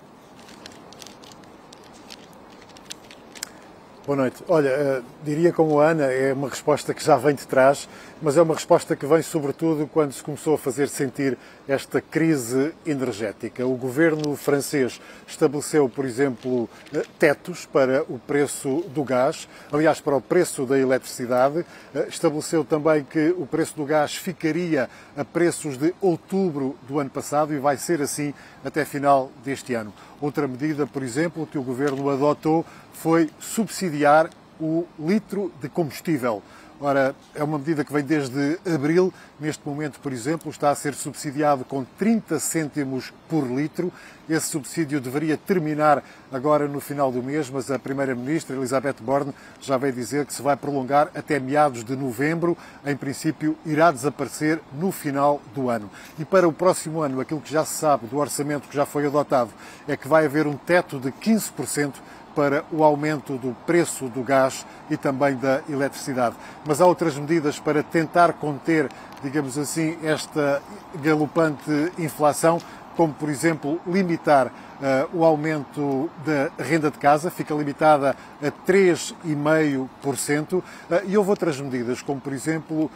Boa noite. Olha, uh, diria como a Ana, é uma resposta que já vem de trás, mas é uma resposta que vem sobretudo quando se começou a fazer sentir esta crise energética. O governo francês estabeleceu, por exemplo, uh, tetos para o preço do gás, aliás, para o preço da eletricidade. Uh, estabeleceu também que o preço do gás ficaria a preços de outubro do ano passado e vai ser assim até final deste ano. Outra medida, por exemplo, que o governo adotou foi subsidiar o litro de combustível. Ora, é uma medida que vem desde abril. Neste momento, por exemplo, está a ser subsidiado com 30 cêntimos por litro. Esse subsídio deveria terminar agora no final do mês, mas a Primeira-Ministra, Elizabeth Borne, já veio dizer que se vai prolongar até meados de novembro. Em princípio, irá desaparecer no final do ano. E para o próximo ano, aquilo que já se sabe do orçamento que já foi adotado é que vai haver um teto de 15% para o aumento do preço do gás e também da eletricidade. Mas há outras medidas para tentar conter, digamos assim, esta galopante inflação, como por exemplo limitar Uh, o aumento da renda de casa fica limitada a 3,5%. Uh, e houve outras medidas, como por exemplo uh,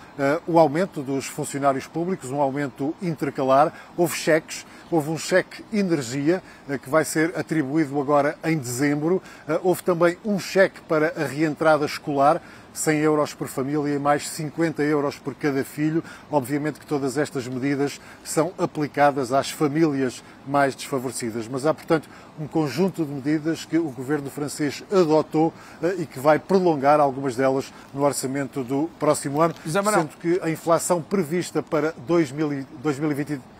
o aumento dos funcionários públicos, um aumento intercalar. Houve cheques, houve um cheque energia que vai ser atribuído agora em dezembro. Houve também um cheque para a reentrada escolar. 100 euros por família e mais 50 euros por cada filho. Obviamente que todas estas medidas são aplicadas às famílias mais desfavorecidas, mas há, portanto, um conjunto de medidas que o governo francês adotou eh, e que vai prolongar algumas delas no orçamento do próximo ano, sendo que a inflação prevista para 2023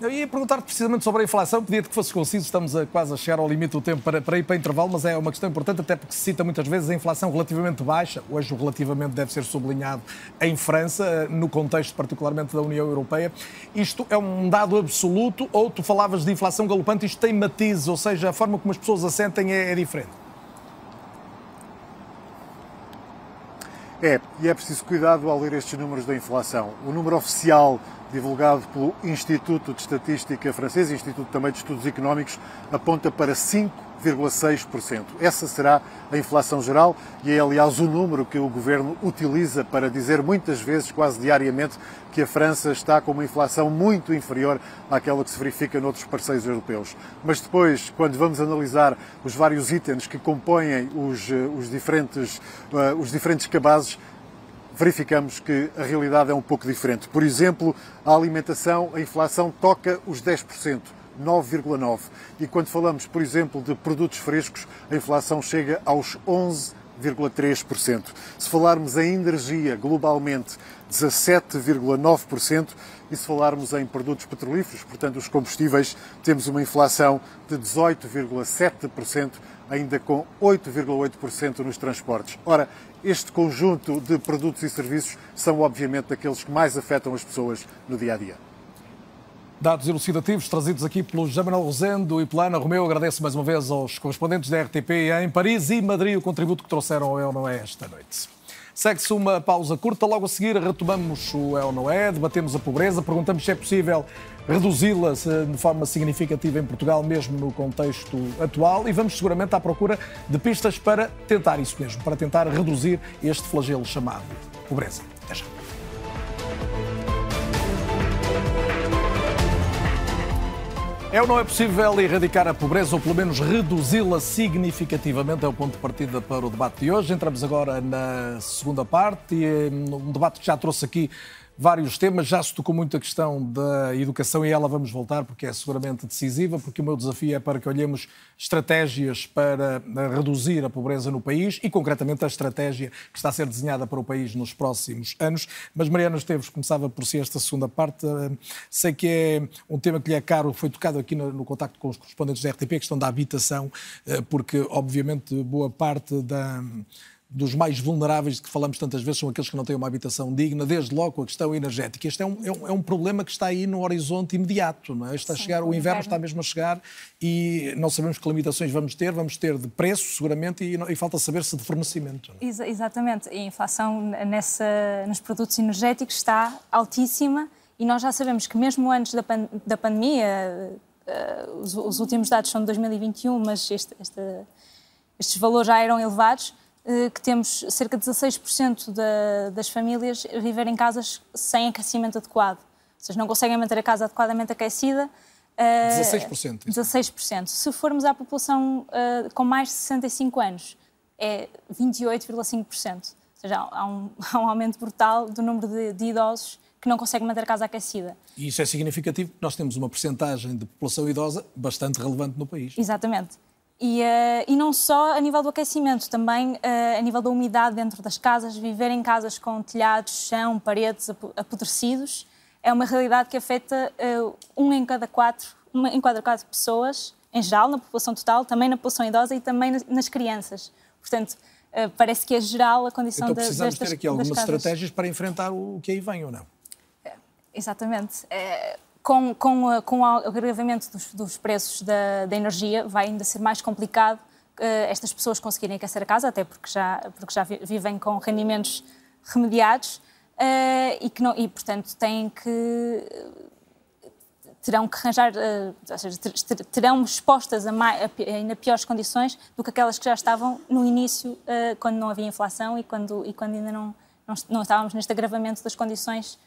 eu ia perguntar precisamente sobre a inflação, pedia-te que fosse conciso, estamos a, quase a chegar ao limite do tempo para, para ir para intervalo, mas é uma questão importante, até porque se cita muitas vezes a inflação relativamente baixa, hoje o relativamente deve ser sublinhado em França, no contexto particularmente da União Europeia. Isto é um dado absoluto ou tu falavas de inflação galopante, isto tem matizes, ou seja, a forma como as pessoas assentem é, é diferente? É, e é preciso cuidado ao ler estes números da inflação. O número oficial divulgado pelo Instituto de Estatística francês, Instituto também de Estudos Económicos, aponta para 5,6%. Essa será a inflação geral e é, aliás, o número que o governo utiliza para dizer muitas vezes, quase diariamente, que a França está com uma inflação muito inferior àquela que se verifica noutros parceiros europeus. Mas depois, quando vamos analisar os vários itens que compõem os, eh, os diferentes, uh, os diferentes cabazes, verificamos que a realidade é um pouco diferente. Por exemplo, a alimentação, a inflação toca os 10%. 9,9%. E quando falamos, por exemplo, de produtos frescos, a inflação chega aos 11,3%. Se falarmos em energia, globalmente, 17,9%. E se falarmos em produtos petrolíferos, portanto, os combustíveis, temos uma inflação de 18,7%, ainda com 8,8% nos transportes. Ora, este conjunto de produtos e serviços são, obviamente, aqueles que mais afetam as pessoas no dia a dia. Dados elucidativos trazidos aqui pelo Jamanel Rosendo e pela Ana Romeu. Agradeço mais uma vez aos correspondentes da RTP em Paris e Madrid o contributo que trouxeram ao Não É esta noite. Segue-se uma pausa curta, logo a seguir retomamos o Não É, debatemos a pobreza, perguntamos se é possível reduzi-la de forma significativa em Portugal, mesmo no contexto atual, e vamos seguramente à procura de pistas para tentar isso mesmo, para tentar reduzir este flagelo chamado pobreza. Até já. É ou não é possível erradicar a pobreza ou pelo menos reduzi-la significativamente? É o ponto de partida para o debate de hoje. Entramos agora na segunda parte e um debate que já trouxe aqui vários temas. Já se tocou muito a questão da educação e ela vamos voltar porque é seguramente decisiva, porque o meu desafio é para que olhemos estratégias para eh, reduzir a pobreza no país e, concretamente, a estratégia que está a ser desenhada para o país nos próximos anos. Mas Mariana Esteves começava por si esta segunda parte. Eh, sei que é um tema que lhe é caro, foi tocado aqui no, no contacto com os correspondentes da RTP, a questão da habitação, eh, porque, obviamente, boa parte da dos mais vulneráveis de que falamos tantas vezes são aqueles que não têm uma habitação digna, desde logo a questão energética. Este é um, é um, é um problema que está aí no horizonte imediato. Não é? Está a chegar, o inverno está mesmo a chegar e não sabemos que limitações vamos ter. Vamos ter de preço, seguramente, e, e falta saber se de fornecimento. É? Ex exatamente. A inflação nessa, nos produtos energéticos está altíssima e nós já sabemos que mesmo antes da, pan da pandemia, uh, os, os, últimos dados são de 2021, mas este, este, estes valores já eram elevados que temos cerca de 16% da, das famílias viver em casas sem aquecimento adequado. Ou seja, não conseguem manter a casa adequadamente aquecida. 16%. 16%. Se formos à população uh, com mais de 65 anos, é 28,5%. Ou seja, há um, há um, aumento brutal do número de, de idosos que não conseguem manter a casa aquecida. E isso é significativo porque nós temos uma percentagem de população idosa bastante relevante no país. Exatamente. E, uh, e não só a nível do aquecimento, também uh, a nível da umidade dentro das casas, viver em casas com telhados, chão, paredes apodrecidos, é uma realidade que afeta uh, um em cada quatro, uma em cada quatro pessoas, em geral, na população total, também na população idosa e também nas crianças. Portanto, parece que é geral a condição então, da, destas precisamos ter aqui algumas estratégias para enfrentar o que aí vem ou não? Exatamente. É, com, com, com o agravamento dos, dos preços da, da, energia, vai ainda ser mais complicado estas pessoas conseguirem aquecer a casa, até porque já, porque já vivem com rendimentos remediados e, que não, e portanto, têm que terão que arranjar, ou seja, terão expostas a, mais, a ainda piores condições do que aquelas que já estavam no início, quando não havia inflação e quando, e quando ainda não, não, não estávamos neste agravamento das condições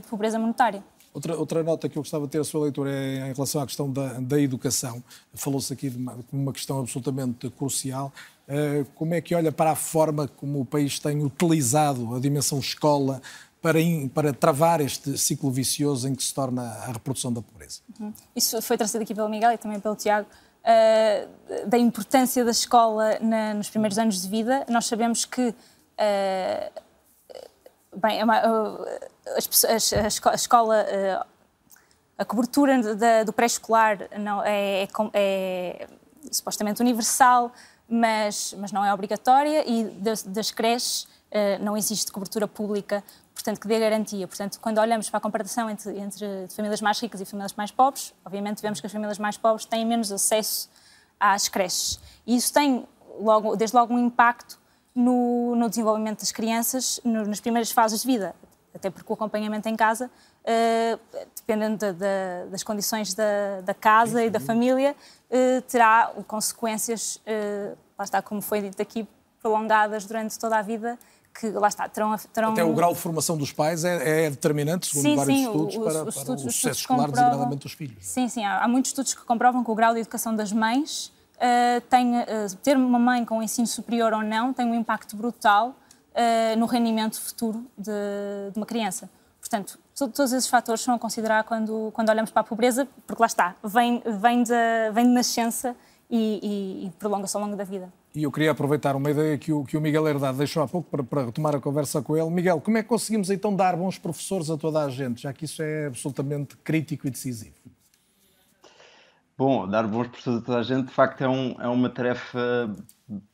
de pobreza monetária. Outra, outra nota que eu gostava de ter a sua leitura é em relação à questão da, da educação. Falou-se aqui de uma, uma, questão absolutamente crucial. Uh, como é que olha para a forma como o país tem utilizado a dimensão escola para, in, para travar este ciclo vicioso em que se torna a reprodução da pobreza? Uhum. Isso foi trazido aqui pelo Miguel e também pelo Tiago. Uh, da importância da escola na, nos primeiros anos de vida. Nós sabemos que uh, bem, é a, a, a, escola, eh, a cobertura da, do pré-escolar é, é, é, supostamente universal, mas, mas não é obrigatória e das, das creches eh, não existe cobertura pública, portanto, que dê garantia. Portanto, quando olhamos para a comparação entre, entre famílias mais ricas e famílias mais pobres, obviamente vemos que as famílias mais pobres têm menos acesso às creches. E isso tem, logo, desde logo, um impacto no, no desenvolvimento das crianças no, nas primeiras fases de vida, até porque o acompanhamento em casa, uh, dependendo de, de, das condições da, da casa e da família, uh, terá consequências, uh, lá está, como foi dito aqui, prolongadas durante toda a vida, que lá está, terão, terão... Até o grau de formação dos pais é, é determinante, segundo sim, vários sim, estudos, os, para, os estudos, para o sucesso escolar, comprovam... dos filhos. Sim, sim, há, há muitos estudos que comprovam que o grau de educação das mães uh, tem, uh, ter uma mãe com ensino superior ou não tem um impacto brutal uh, no rendimento futuro de, de uma criança. Portanto, todos esses fatores são a considerar quando, quando olhamos para a pobreza, porque lá está, vem, vem, de, vem de nascença e, e, e prolonga-se ao longo da vida. E eu queria aproveitar uma ideia que o, que o Miguel Herdade deixou há pouco para, para, retomar a conversa com ele. Miguel, como é que conseguimos então dar bons professores a toda a gente, já que isso é absolutamente crítico e decisivo? Bom, dar bons professores a toda a gente, de facto, é, um, é uma tarefa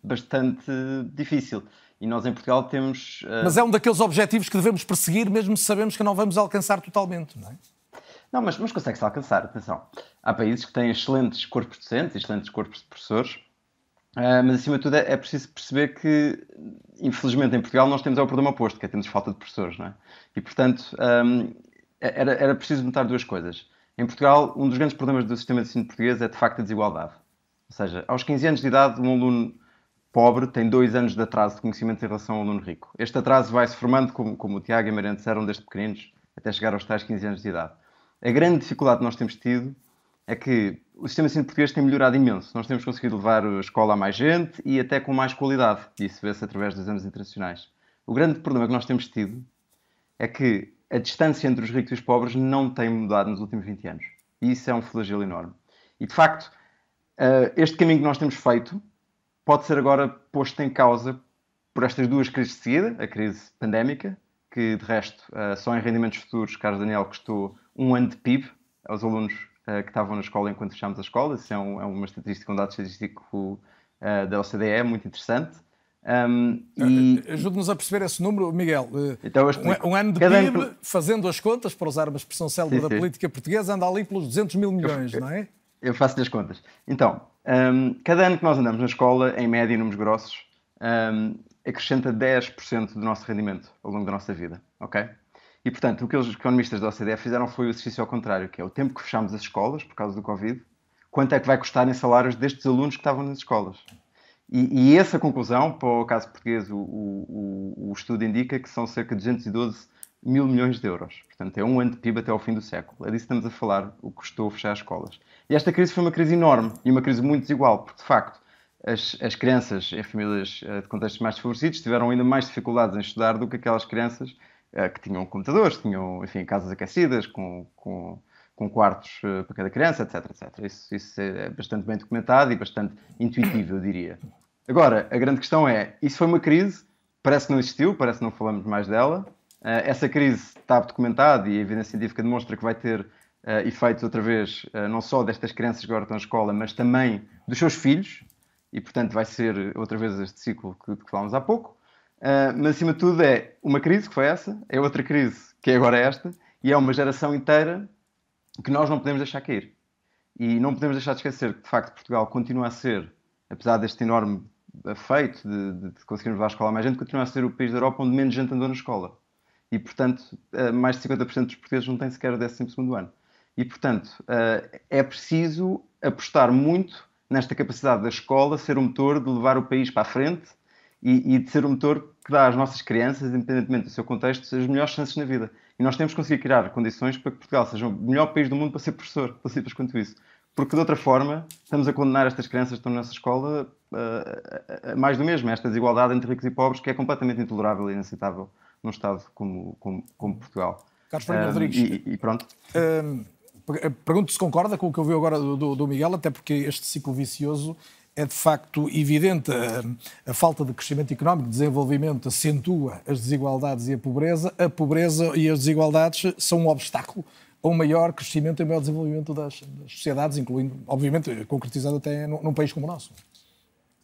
bastante difícil. E nós em Portugal temos. Uh... Mas é um daqueles objetivos que devemos perseguir, mesmo se sabemos que não vamos alcançar totalmente, não é? Não, mas, mas consegue-se alcançar, atenção. Há países que têm excelentes corpos docentes, excelentes corpos de professores, uh, mas acima de tudo é, é, preciso perceber que, infelizmente, em Portugal nós temos é o problema oposto, que é temos falta de professores, não é? E, portanto, um, era, era preciso notar duas coisas. Em Portugal, um dos grandes problemas do sistema de ensino português é de facto a desigualdade. Ou seja, aos 15 anos de idade, um aluno pobre tem dois anos de atraso de conhecimento em relação ao aluno rico. Este atraso vai se formando, como, como o Tiago e a Mariana disseram, desde pequeninos, até chegar aos tais 15 anos de idade. A grande dificuldade que nós temos tido é que o sistema de ensino português tem melhorado imenso. Nós temos conseguido levar a escola a mais gente e até com mais qualidade. Isso vê-se através dos exames internacionais. O grande problema que nós temos tido é que a distância entre os ricos e os pobres não tem mudado nos últimos 20 anos. E isso é um flagelo enorme. E, de facto, eh, este caminho que nós temos feito pode ser agora posto em causa por estas duas crises de seguida, a crise pandémica, que, de resto, eh, só em rendimentos futuros, Carlos Daniel, custou um ano de PIB aos alunos eh, que estavam na escola enquanto fechámos a escola. Isso é, é uma estatística, um dado estatístico da OCDE muito interessante. Um, e... Ajude-nos a perceber esse número, Miguel. Então, um, um, ano de Cada PIB, ano... fazendo as contas, para usar uma expressão célebre da política portuguesa, anda ali pelos 200 mil milhões, eu, não é? Eu faço-lhe as contas. Então, um, cada ano que nós andamos na escola, em média, em números grossos, acrescenta 10% do nosso rendimento ao longo da nossa vida, ok? E, portanto, o que os economistas da OCDE fizeram foi o exercício ao contrário, que é o tempo que fechámos as escolas, por causa do Covid, quanto é que vai custar em salários destes alunos que estavam nas escolas. E, e, essa conclusão, para o caso português, o, o, o, estudo indica que são cerca de 212 mil milhões de euros. Portanto, é um ano de PIB até ao fim do século. É disso que estamos a falar, o que custou fechar as escolas. E esta crise foi uma crise enorme e uma crise muito desigual, porque, de facto, as, as crianças em famílias eh, de contextos mais desfavorecidos tiveram ainda mais dificuldades em estudar do que aquelas crianças uh, que tinham computadores, tinham, enfim, casas aquecidas, com, com com quartos uh, para cada criança, etc, etc. Isso, isso, é bastante bem documentado e bastante intuitivo, eu diria. Agora, a grande questão é, isso foi uma crise, parece que não existiu, parece que não falamos mais dela. Uh, essa crise está documentada e a evidência científica demonstra que vai ter uh, efeitos outra vez, não só destas crianças que agora estão na escola, mas também dos seus filhos, e portanto vai ser outra vez este ciclo que, que falámos há pouco. mas acima de tudo é uma crise que foi essa, é outra crise que é agora esta, e é uma geração inteira que nós não podemos deixar cair. E não podemos deixar de esquecer que, de facto, Portugal continua a ser apesar deste enorme feito de, de conseguirmos levar a escola a mais gente, continua a ser o país da Europa onde menos gente andou na escola. E, portanto, eh, mais de 50% dos portugueses não têm sequer o 12 ano. E, portanto, eh, é preciso apostar muito nesta capacidade da escola ser o motor de levar o país para a frente e, e de ser o motor que dá às nossas crianças, independentemente do seu contexto, as melhores chances na vida. E nós temos que conseguir criar condições para que Portugal seja o melhor país do mundo para ser professor, tão simples quanto isso. Porque de outra forma, estamos a condenar estas crianças que estão nessa escola a mais do mesmo, esta desigualdade entre ricos e pobres, que é completamente intolerável e inaceitável num Estado como, como, como Portugal. Carlos Ferreira um, Rodrigues. E, e pronto. Um, pergunto se concorda com o que eu vi agora do, do Miguel, até porque este ciclo vicioso é de facto evidente. A, a, falta de crescimento económico, de desenvolvimento, acentua as desigualdades e a pobreza. A pobreza e as desigualdades são um obstáculo a um maior crescimento e maior desenvolvimento das, das sociedades, incluindo, obviamente, concretizado até num, num, país como o nosso.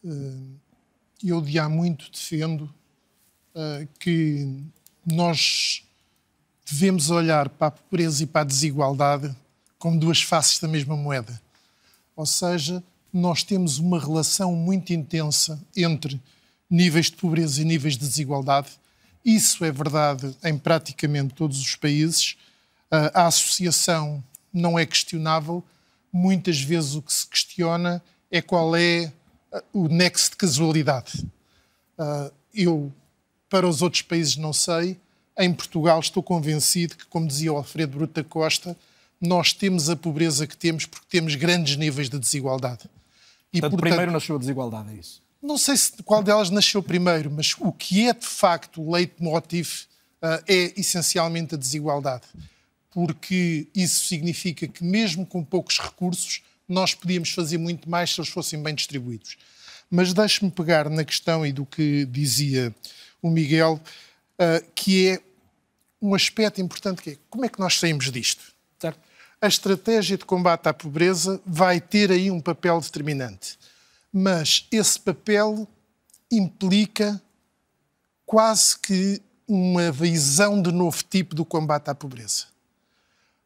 Eh, eu de há muito defendo uh, que nós devemos olhar para a pobreza e para a desigualdade como duas faces da mesma moeda. Ou seja, nós temos uma relação muito intensa entre níveis de pobreza e níveis de desigualdade. Isso é verdade em praticamente todos os países. A associação não é questionável. Muitas vezes o que se questiona é qual é o nexo de casualidade. Eu, para os outros países, não sei. Em Portugal, estou convencido que, como dizia o Alfredo Bruta Costa, nós temos a pobreza que temos porque temos grandes níveis de desigualdade. E, portanto, portanto, primeiro nasceu a desigualdade, é isso? Não sei se qual delas nasceu primeiro, mas o que é de facto o leitmotiv uh, é essencialmente a desigualdade. Porque isso significa que, mesmo com poucos recursos, nós podíamos fazer muito mais se eles fossem bem distribuídos. Mas deixe-me pegar na questão e do que dizia o Miguel, uh, que é um aspecto importante que é como é que nós saímos disto? Certo? a estratégia de combate à pobreza vai ter aí um papel determinante. Mas esse papel implica quase que uma visão de novo tipo do combate à pobreza.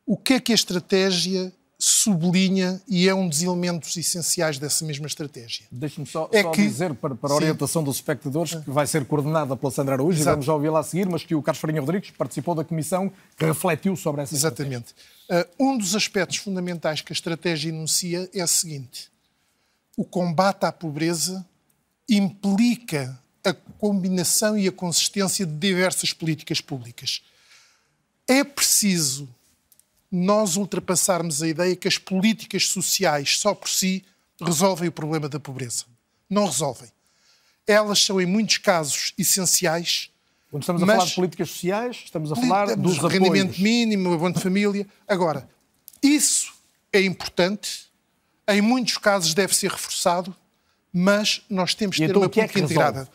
O que é que a estratégia sublinha e é um dos elementos essenciais dessa mesma estratégia. Deixe-me só, é só que... dizer, para, para a orientação Sim. dos espectadores, que vai ser coordenada pela Sandra Araújo, e vamos já ouvi-la a seguir, mas que o Carlos Farinha Rodrigues participou da comissão que refletiu sobre essa Exatamente. Uh, um dos aspectos fundamentais que a estratégia enuncia é o seguinte: o combate à pobreza implica a combinação e a consistência de diversas políticas públicas. É preciso nós ultrapassarmos a ideia que as políticas sociais só por si resolvem o problema da pobreza. Não resolvem. Elas são, em muitos casos, essenciais. Quando estamos a falar de políticas sociais, estamos a falar dos rendimento apoios. mínimo, abono de família. Agora, isso é importante, em muitos casos deve ser reforçado, mas nós temos que ter então, uma política é integrada.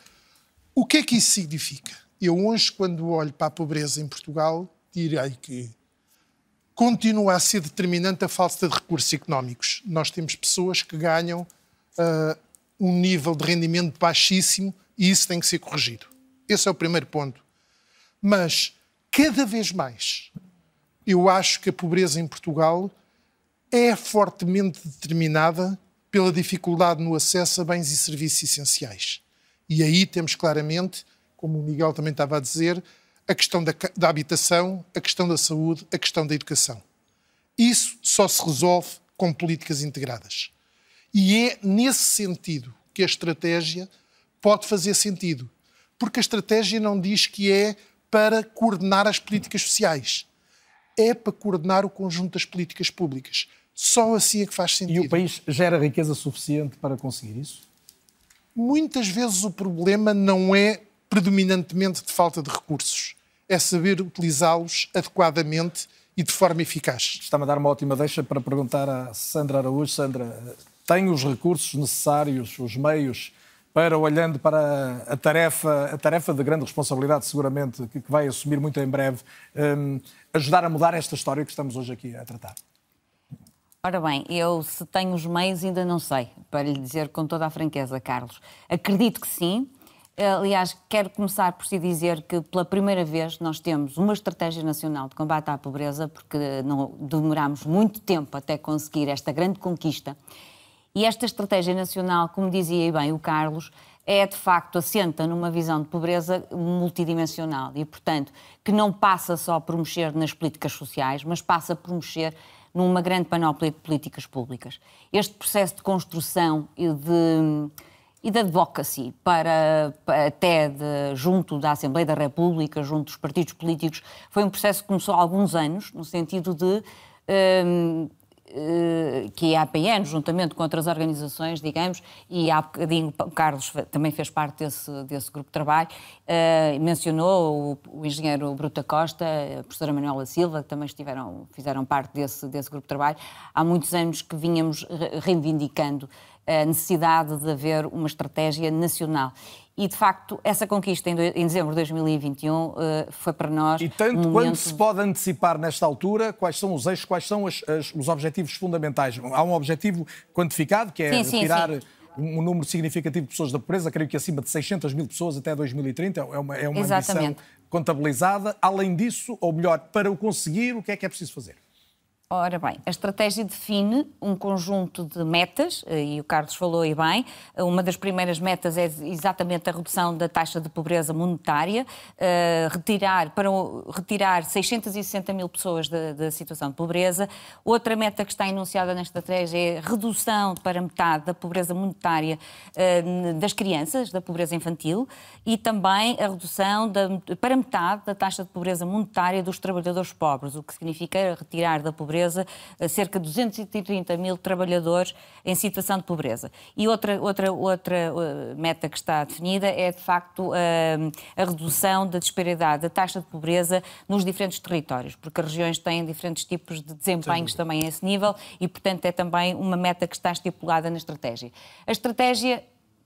O que é que isso significa? Eu hoje, quando olho para a pobreza em Portugal, direi que continua a ser determinante a falta de recursos económicos. Nós temos pessoas que ganham uh, um nível de rendimento baixíssimo e isso tem que ser corrigido. Esse é o primeiro ponto. Mas, cada vez mais, eu acho que a pobreza em Portugal é fortemente determinada pela dificuldade no acesso a bens e serviços essenciais. E aí temos claramente, como o Miguel também estava a dizer, a questão da, da habitação, a questão da saúde, a questão da educação. Isso só se resolve com políticas integradas. E é nesse sentido que a estratégia pode fazer sentido. Porque a estratégia não diz que é para coordenar as políticas sociais. É para coordenar o conjunto das políticas públicas. Só assim é que faz sentido. E o país gera riqueza suficiente para conseguir isso? Muitas vezes o problema não é predominantemente de falta de recursos. É saber utilizá-los adequadamente e de forma eficaz. Está-me a dar uma ótima deixa para perguntar à Sandra Araújo. Sandra, tem os recursos necessários, os meios, para, olhando para a tarefa, a tarefa de grande responsabilidade, seguramente, que vai assumir muito em breve, um, ajudar a mudar esta história que estamos hoje aqui a tratar? Ora bem, eu se tenho os meios ainda não sei, para lhe dizer com toda a franqueza, Carlos. Acredito que sim, Aliás, quero começar por se dizer que pela primeira vez nós temos uma estratégia nacional de combate à pobreza, porque não demoramos muito tempo até conseguir esta grande conquista. E esta estratégia nacional, como dizia bem o Carlos, é de facto assenta numa visão de pobreza multidimensional e, portanto, que não passa só por mexer nas políticas sociais, mas passa por mexer numa grande panóplia de políticas públicas. Este processo de construção e de e da advocacy para, até de, junto da Assembleia da República, junto dos partidos políticos, foi um processo que começou há alguns anos, no sentido de um, eh, que a APN, juntamente com outras organizações, digamos, e há bocadinho o Carlos também fez parte desse, desse grupo de trabalho, uh, mencionou o, o, engenheiro Bruta Costa, a professora Manuela Silva, que também estiveram, fizeram parte desse, desse grupo de trabalho. Há muitos anos que vínhamos reivindicando a necessidade de haver uma estratégia nacional. E, de facto, essa conquista em, dezembro de 2021 eh, foi para nós. E tanto um momento... quanto se pode antecipar nesta altura, quais são os eixos, quais são as, as, os objetivos fundamentais? Há um objetivo quantificado, que é sim, retirar. Sim, sim um número significativo de pessoas da pobreza, creio que acima de 600 mil pessoas até 2030, é uma, é uma ambição contabilizada. Além disso, ou melhor, para o conseguir, o que é que é preciso fazer? Ora bem, a estratégia define um conjunto de metas, eh, e o Carlos falou aí bem. Uma das primeiras metas é exatamente a redução da taxa de pobreza monetária, uh, retirar, para retirar 660 mil pessoas da, da, situação de pobreza. Outra meta que está enunciada na estratégia é redução para metade da pobreza monetária uh, das crianças, da pobreza infantil, e também a redução da, para metade da taxa de pobreza monetária dos trabalhadores pobres, o que significa retirar da pobreza pobreza, cerca de 230 mil trabalhadores em situação de pobreza. E outra, outra, outra eh, meta que está definida é, de facto, a, eh, a redução da disparidade, da taxa de pobreza nos diferentes territórios, porque as regiões têm diferentes tipos de desempenhos Sim. também a esse nível e, portanto, é também uma meta que está estipulada na estratégia. A estratégia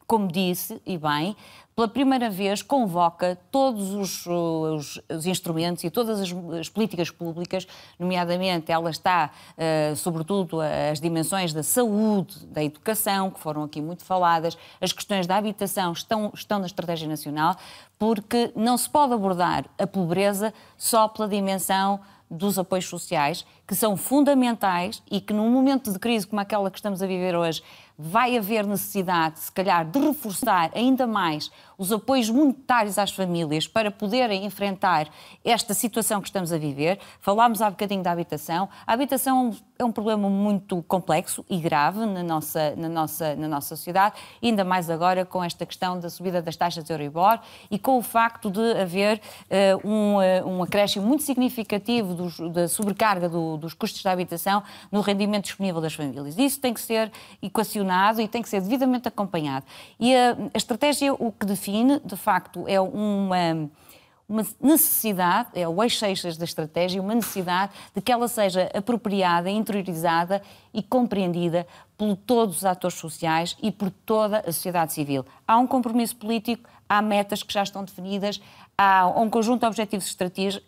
como disse, e bem, pela primeira vez convoca todos os, os, os instrumentos e todas as, as, políticas públicas, nomeadamente ela está, uh, sobretudo, as dimensões da saúde, da educação, que foram aqui muito faladas, as questões da habitação estão, estão na Estratégia Nacional, porque não se pode abordar a pobreza só pela dimensão dos apoios sociais, que são fundamentais e que num momento de crise como aquela que estamos a viver hoje, vai haver necessidade, se calhar, de reforçar ainda mais os apoios monetários às famílias para poderem enfrentar esta situação que estamos a viver. Falámos há bocadinho da habitação. A habitação é um problema muito complexo e grave na nossa, na nossa, na nossa sociedade, ainda mais agora com esta questão da subida das taxas de Euribor e com o facto de haver uh, um, uh, um acréscimo muito significativo dos, da sobrecarga do, dos custos da habitação no rendimento disponível das famílias. Isso tem que ser equacionado e tem que ser devidamente acompanhado. E a, a estratégia o que define, de facto, é uma uma necessidade, é o eixo eixas da estratégia, uma necessidade de que ela seja apropriada, interiorizada e compreendida por todos os atores sociais e por toda a sociedade civil. Há um compromisso político, há metas que já estão definidas, há um conjunto de objetivos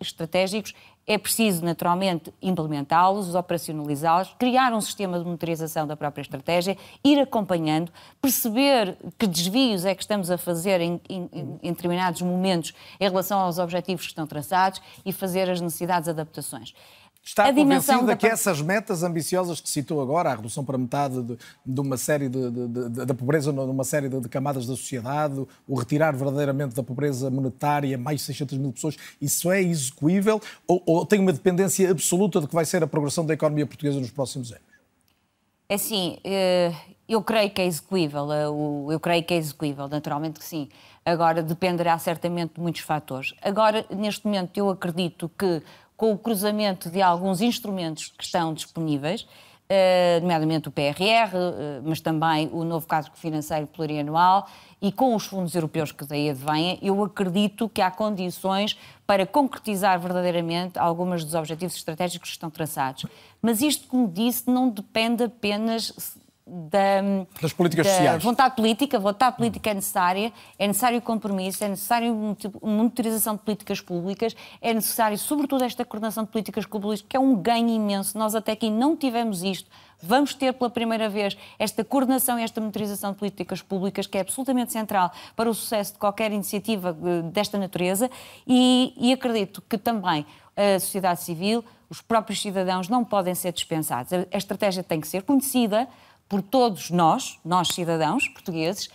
estratégicos é preciso, naturalmente, implementá-los, operacionalizá-los, criar um sistema de monitorização da própria estratégia, ir acompanhando, perceber que desvios é que estamos a fazer em, em, em determinados momentos em relação aos objetivos que estão traçados e fazer as necessidades de adaptações. Está a convencida da... que essas metas ambiciosas que citou agora, a redução para metade de, de uma série de, de, da pobreza numa série de, camadas da sociedade, o retirar verdadeiramente da pobreza monetária mais de 600 mil pessoas, isso é execuível ou, ou tem uma dependência absoluta de que vai ser a progressão da economia portuguesa nos próximos anos? É assim, eh, eu creio que é execuível, eh, eu creio que é execuível, naturalmente que sim. Agora, dependerá certamente de muitos fatores. Agora, neste momento, eu acredito que com o cruzamento de alguns instrumentos que estão disponíveis, eh, nomeadamente o PRR, eh, mas também o novo quadro financeiro plurianual e com os fundos europeus que daí advêm, eu acredito que há condições para concretizar verdadeiramente alguns dos objetivos estratégicos que estão traçados. Mas isto, como disse, não depende apenas da, das políticas da sociais. vontade política. Vontade política é necessária, é necessário compromisso, é necessário monitorização de políticas públicas, é necessário, sobretudo, esta coordenação de políticas públicas, que é um ganho imenso. Nós até aqui não tivemos isto. Vamos ter pela primeira vez esta coordenação e esta monitorização de políticas públicas, que é absolutamente central para o sucesso de qualquer iniciativa eh, desta natureza, e, e acredito que também a sociedade civil, os próprios cidadãos não podem ser dispensados. A estratégia tem que ser conhecida, por todos nós, nós cidadãos portugueses,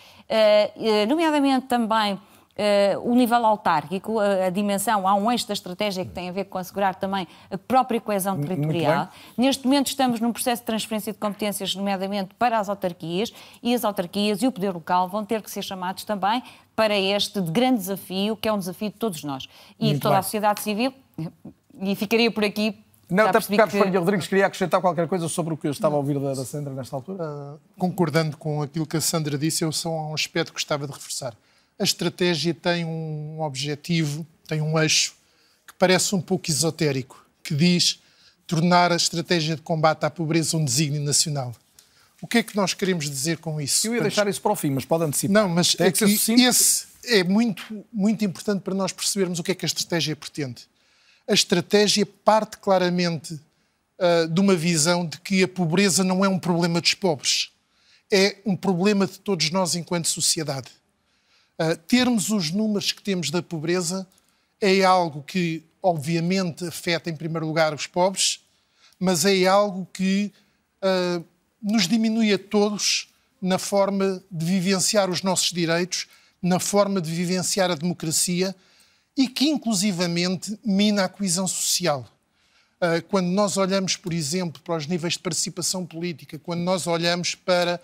nomeadamente também Uh, o nível autárquico, a, a, dimensão, há um eixo da estratégia que tem a ver com assegurar também a própria coesão territorial. Neste momento estamos num processo de transferência de competências, nomeadamente para as autarquias, e as autarquias e o poder local vão ter que ser chamados também para este grande desafio, que é um desafio de todos nós. E de toda bem. a sociedade civil, e ficaria por aqui não, até porque Carlos que... Faria Rodrigues queria acrescentar qualquer coisa sobre o que eu estava a ouvir da, da Sandra nesta altura. Uh, concordando com aquilo que a Sandra disse, eu só um aspecto que gostava de reforçar a estratégia tem um objetivo, tem um eixo que parece um pouco esotérico, que diz tornar a estratégia de combate à pobreza um desígnio nacional. O que é que nós queremos dizer com isso? Eu ia deixar isso para o fim, mas pode antecipar. Não, mas é que esse é muito, muito importante para nós percebermos o que é que a estratégia pretende. A estratégia parte claramente uh, de uma visão de que a pobreza não é um problema dos pobres, é um problema de todos nós enquanto sociedade. Uh, termos os números que temos da pobreza é algo que, obviamente, afeta em primeiro lugar os pobres, mas é algo que uh, nos diminui a todos na forma de vivenciar os nossos direitos, na forma de vivenciar a democracia e que, inclusivamente, mina a coesão social. Uh, quando nós olhamos, por exemplo, para os níveis de participação política, quando nós olhamos para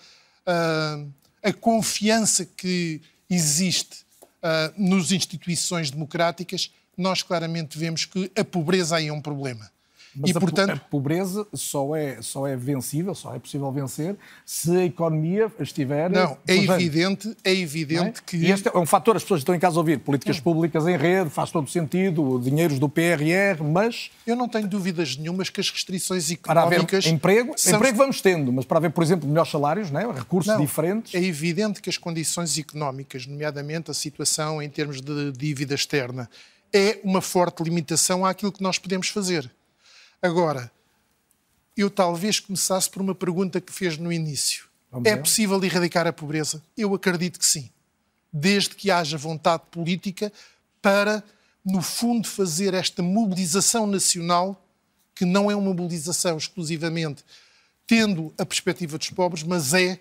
a confiança que existe uh, nos instituições democráticas, nós claramente vemos que a pobreza aí é um problema. Mas e, a, portanto, a pobreza só é, só é vencível, só é possível vencer se a economia estiver. Não, é evidente, é evidente é? que. E este é um fator, as pessoas estão em casa a ouvir políticas hum. públicas em rede, faz todo sentido, dinheiros do PRR, mas. Eu não tenho dúvidas nenhumas que as restrições económicas. Para haver emprego, são... emprego vamos tendo, mas para haver, por exemplo, melhores salários, né? recursos não, diferentes. É evidente que as condições económicas, nomeadamente a situação em termos de dívida externa, é uma forte limitação àquilo que nós podemos fazer. Agora, eu talvez começasse por uma pergunta que fez no início. Vamos é ver? possível erradicar a pobreza? Eu acredito que sim. Desde que haja vontade política para, no fundo, fazer esta mobilização nacional, que não é uma mobilização exclusivamente tendo a perspectiva dos pobres, mas é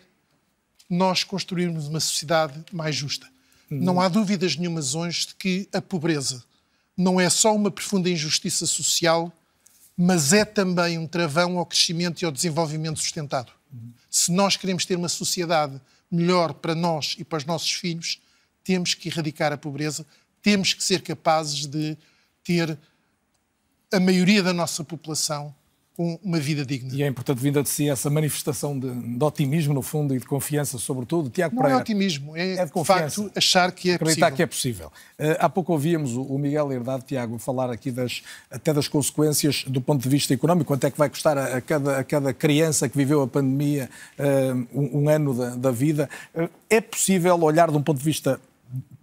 nós construirmos uma sociedade mais justa. Uhum. Não há dúvidas nenhumas hoje de que a pobreza não é só uma profunda injustiça social, mas é também um travão ao crescimento e ao desenvolvimento sustentado. Se nós queremos ter uma sociedade melhor para nós e para os nossos filhos, temos que erradicar a pobreza, temos que ser capazes de ter a maioria da nossa população com uma vida digna. E é importante vinda de si essa manifestação de, de, otimismo, no fundo, e de confiança, sobretudo. Tiago Não é Pereira, é otimismo, é, é de, de facto achar que é acreditar possível. que é possível. Uh, há pouco ouvíamos o, Miguel Herdade, Tiago, falar aqui das, até das consequências do ponto de vista económico, quanto é que vai custar a, a cada, a cada criança que viveu a pandemia uh, um, um, ano da, da vida. Uh, é possível olhar de um ponto de vista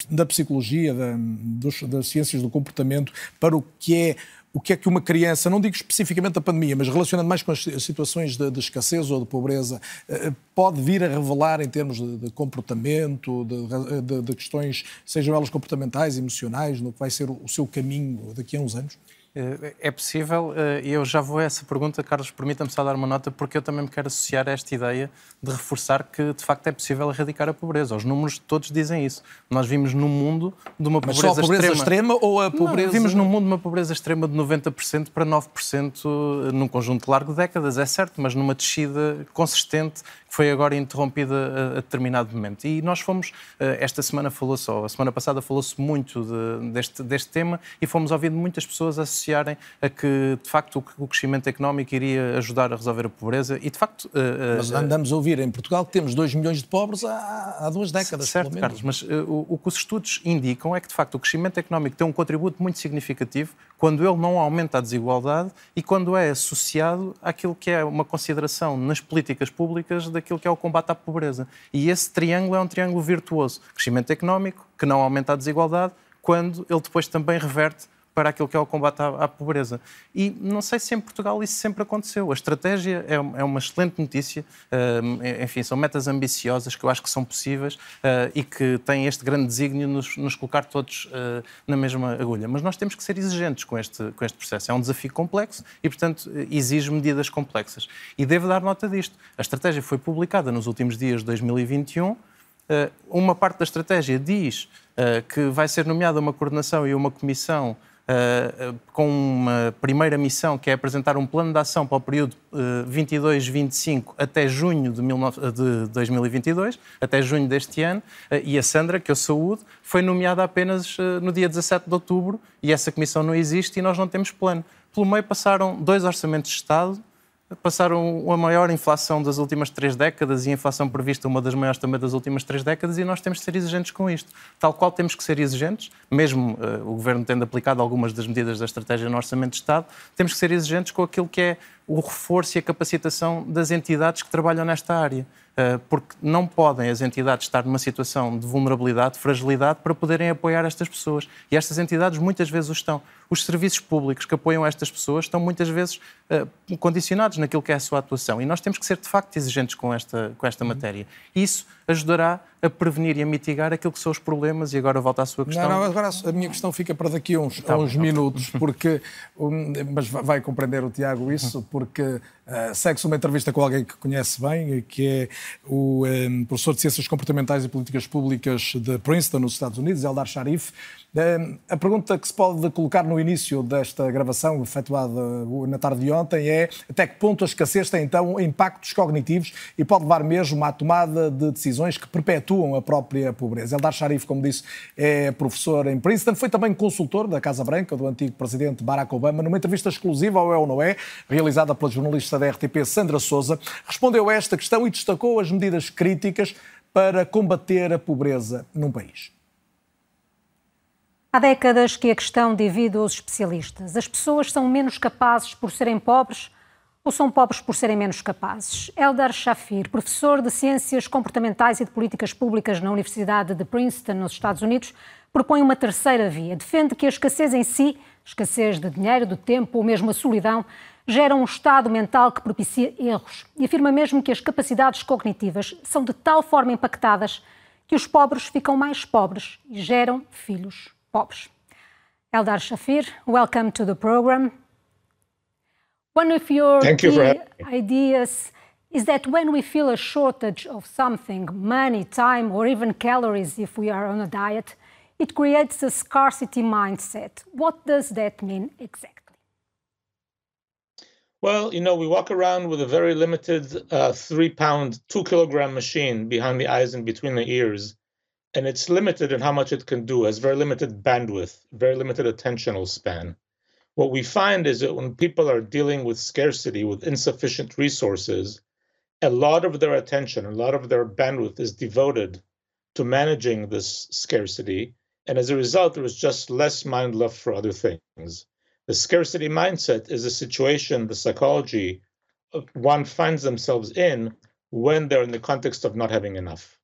da psicologia, da, dos, das ciências do comportamento, para o que é o que é que uma criança, não digo especificamente da pandemia, mas relacionando mais com as situações de, de escassez ou de pobreza, eh, pode vir a revelar em termos de, de comportamento, de, de, questões, sejam elas comportamentais, emocionais, no que vai ser o seu caminho daqui a uns anos? Eh, é possível, eh, e eu já vou a essa pergunta, Carlos, permita-me só dar uma nota, porque eu também me quero associar a esta ideia de reforçar que, de facto, é possível erradicar a pobreza. Os números todos dizem isso. Nós vimos num mundo de uma pobreza, Mas só a pobreza extrema, extrema ou a pobreza... Não, vimos num mundo de uma pobreza extrema de 90% para 9% num conjunto largo de décadas, é certo, mas numa descida consistente que foi agora interrompida a, determinado momento. E nós fomos, eh, esta semana falou-se, ou a semana passada falou-se muito de, deste, deste tema e fomos ouvindo muitas pessoas associarem a que, de facto, o, crescimento económico iria ajudar a resolver a pobreza e, de facto... Eh, mas eh, andamos a ouvir em Portugal que temos 2 milhões de pobres há, há duas décadas, Certo, Carlos, mas o, o que os estudos indicam é que, de facto, o crescimento económico tem um contributo muito significativo quando ele não aumenta a desigualdade e quando é associado àquilo que é uma consideração nas políticas públicas daquilo que é o combate à pobreza. E esse triângulo é um triângulo virtuoso. Crescimento económico, que não aumenta a desigualdade, quando ele depois também reverte para aquilo que é o combate à, à, pobreza. E não sei se em Portugal isso sempre aconteceu. A estratégia é, é uma excelente notícia, uh, enfim, são metas ambiciosas que eu acho que são possíveis uh, e que têm este grande desígnio nos, nos colocar todos uh, na mesma agulha. Mas nós temos que ser exigentes com este, com este processo. É um desafio complexo e, portanto, exige medidas complexas. E devo dar nota disto. A estratégia foi publicada nos últimos dias de 2021. Uma parte da estratégia diz que vai ser nomeada uma coordenação e uma comissão Uh, com uma primeira missão que é apresentar um plano de ação para o período uh, 22-25 até junho de, 19, de, 2022, até junho deste ano, uh, e a Sandra, que eu saúdo, foi nomeada apenas no dia 17 de outubro e essa comissão não existe e nós não temos plano. Pelo meio passaram dois orçamentos de Estado, passaram a maior inflação das últimas três décadas e a inflação prevista uma das maiores também das últimas três décadas e nós temos de ser exigentes com isto. Tal qual temos que ser exigentes, mesmo uh, o Governo tendo aplicado algumas das medidas da estratégia no Orçamento de Estado, temos que ser exigentes com aquilo que é o reforço e a capacitação das entidades que trabalham nesta área. Eh, porque não podem as entidades estar numa situação de vulnerabilidade, de fragilidade, para poderem apoiar estas pessoas. E estas entidades muitas vezes o estão. Os serviços públicos que apoiam estas pessoas estão muitas vezes uh, condicionados naquilo que é a sua atuação. E nós temos que ser, de facto, exigentes com esta, com esta matéria. Isso ajudará a prevenir e a mitigar aquilo que são os problemas. E agora volta à sua questão. Não, não, agora a minha questão fica para daqui a uns, tá, uns minutos, porque. Um, mas vai compreender o Tiago isso, porque uh, segue-se uma entrevista com alguém que conhece bem, que é o um, professor de Ciências Comportamentais e Políticas Públicas de Princeton, nos Estados Unidos, Eldar Sharif. A pergunta que se pode colocar no início desta gravação, efetuada na tarde de ontem, é até que ponto a escassez tem então impactos cognitivos e pode levar mesmo à tomada de decisões que perpetuam a própria pobreza. Eldar Sharif, como disse, é professor em Princeton, foi também consultor da Casa Branca do antigo presidente Barack Obama, numa entrevista exclusiva ao É ou Não É, realizada pela jornalista da RTP Sandra Souza, respondeu a esta questão e destacou as medidas críticas para combater a pobreza num país. Há décadas que a questão divide os especialistas. As pessoas são menos capazes por serem pobres ou são pobres por serem menos capazes? Eldar Shafir, professor de Ciências Comportamentais e de Políticas Públicas na Universidade de Princeton, nos Estados Unidos, propõe uma terceira via. Defende que a escassez em si, escassez de dinheiro, de tempo ou mesmo a solidão, gera um estado mental que propicia erros e afirma mesmo que as capacidades cognitivas são de tal forma impactadas que os pobres ficam mais pobres e geram filhos pobres. Eldar Shafir, welcome to the program. One of your you ideas is that when we feel a shortage of something, money, time, or even calories if we are on a diet, it creates a scarcity mindset. What does that mean exactly? Well, you know, we walk around with a very limited uh, three pound, two kilogram machine behind the eyes and between the ears and it's limited in how much it can do, has very limited bandwidth, very limited attentional span. What we find is that when people are dealing with scarcity, with insufficient resources, a lot of their attention, a lot of their bandwidth is devoted to managing this scarcity. And as a result, there is just less mind left for other things. The scarcity mindset is a situation, the psychology one finds themselves in when they're in the context of not having enough.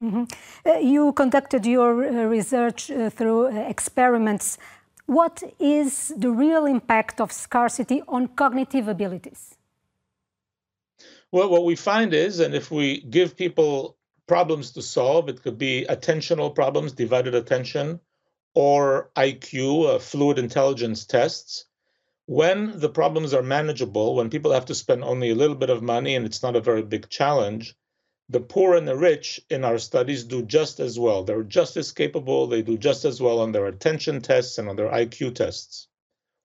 Mm -hmm. uh, you conducted your uh, research uh, through uh, experiments. What is the real impact of scarcity on cognitive abilities? Well, what we find is, and if we give people problems to solve, it could be attentional problems, divided attention, or IQ, uh, fluid intelligence tests. When the problems are manageable, when people have to spend only a little bit of money and it's not a very big challenge, the poor and the rich in our studies do just as well. They're just as capable, they do just as well on their attention tests and on their IQ tests.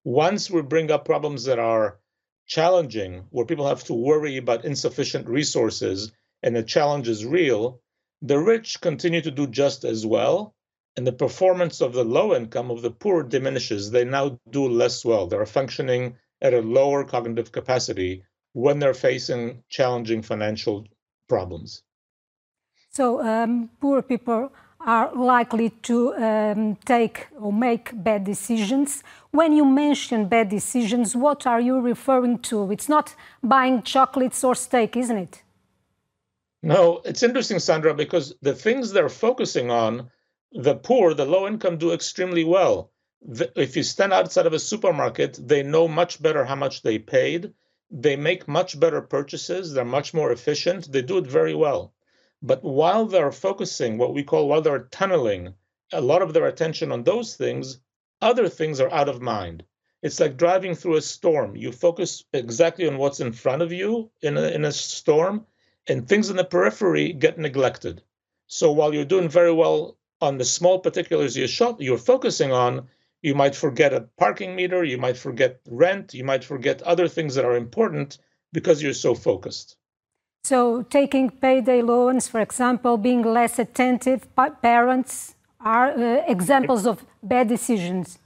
Once we bring up problems that are challenging, where people have to worry about insufficient resources and the challenge is real, the rich continue to do just as well. And the performance of the low income, of the poor, diminishes. They now do less well. They're functioning at a lower cognitive capacity when they're facing challenging financial problems. So um, poor people are likely to um, take or make bad decisions. When you mention bad decisions, what are you referring to? It's not buying chocolates or steak, isn't it? No, it's interesting, Sandra, because the things they're focusing on, the poor, the low income do extremely well. if you stand outside of a supermarket, they know much better how much they paid. They make much better purchases. They're much more efficient. They do it very well. But while they're focusing, what we call while they're tunneling a lot of their attention on those things, other things are out of mind. It's like driving through a storm. You focus exactly on what's in front of you in a, in a storm, and things in the periphery get neglected. So while you're doing very well on the small particulars you shop, you're focusing on, you might forget a parking meter, you might forget rent, you might forget other things that are important because you're so focused. So, taking payday loans, for example, being less attentive, parents are uh, examples of bad decisions.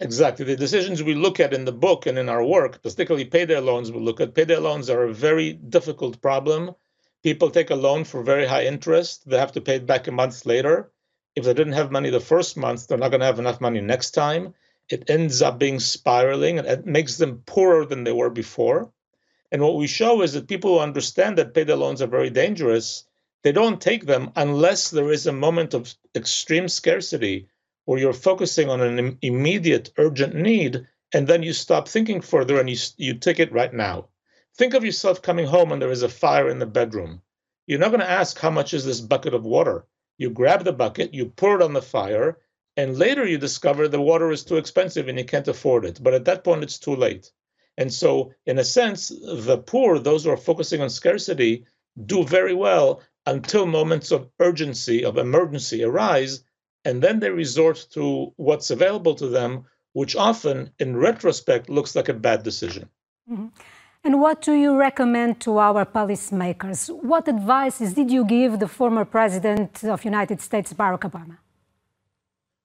Exactly. The decisions we look at in the book and in our work, particularly payday loans, we look at payday loans are a very difficult problem. People take a loan for very high interest. They have to pay it back a month later. If they didn't have money the first month, they're not going to have enough money next time. It ends up being spiraling and it makes them poorer than they were before. And what we show is that people who understand that payday loans are very dangerous, they don't take them unless there is a moment of extreme scarcity or you're focusing on an immediate urgent need and then you stop thinking further and you, you take it right now think of yourself coming home and there is a fire in the bedroom you're not going to ask how much is this bucket of water you grab the bucket you pour it on the fire and later you discover the water is too expensive and you can't afford it but at that point it's too late and so in a sense the poor those who are focusing on scarcity do very well until moments of urgency of emergency arise and then they resort to what's available to them, which often, in retrospect, looks like a bad decision. Mm-hmm. And what do you recommend to our policymakers? What advices did you give the former president of United States, Barack Obama?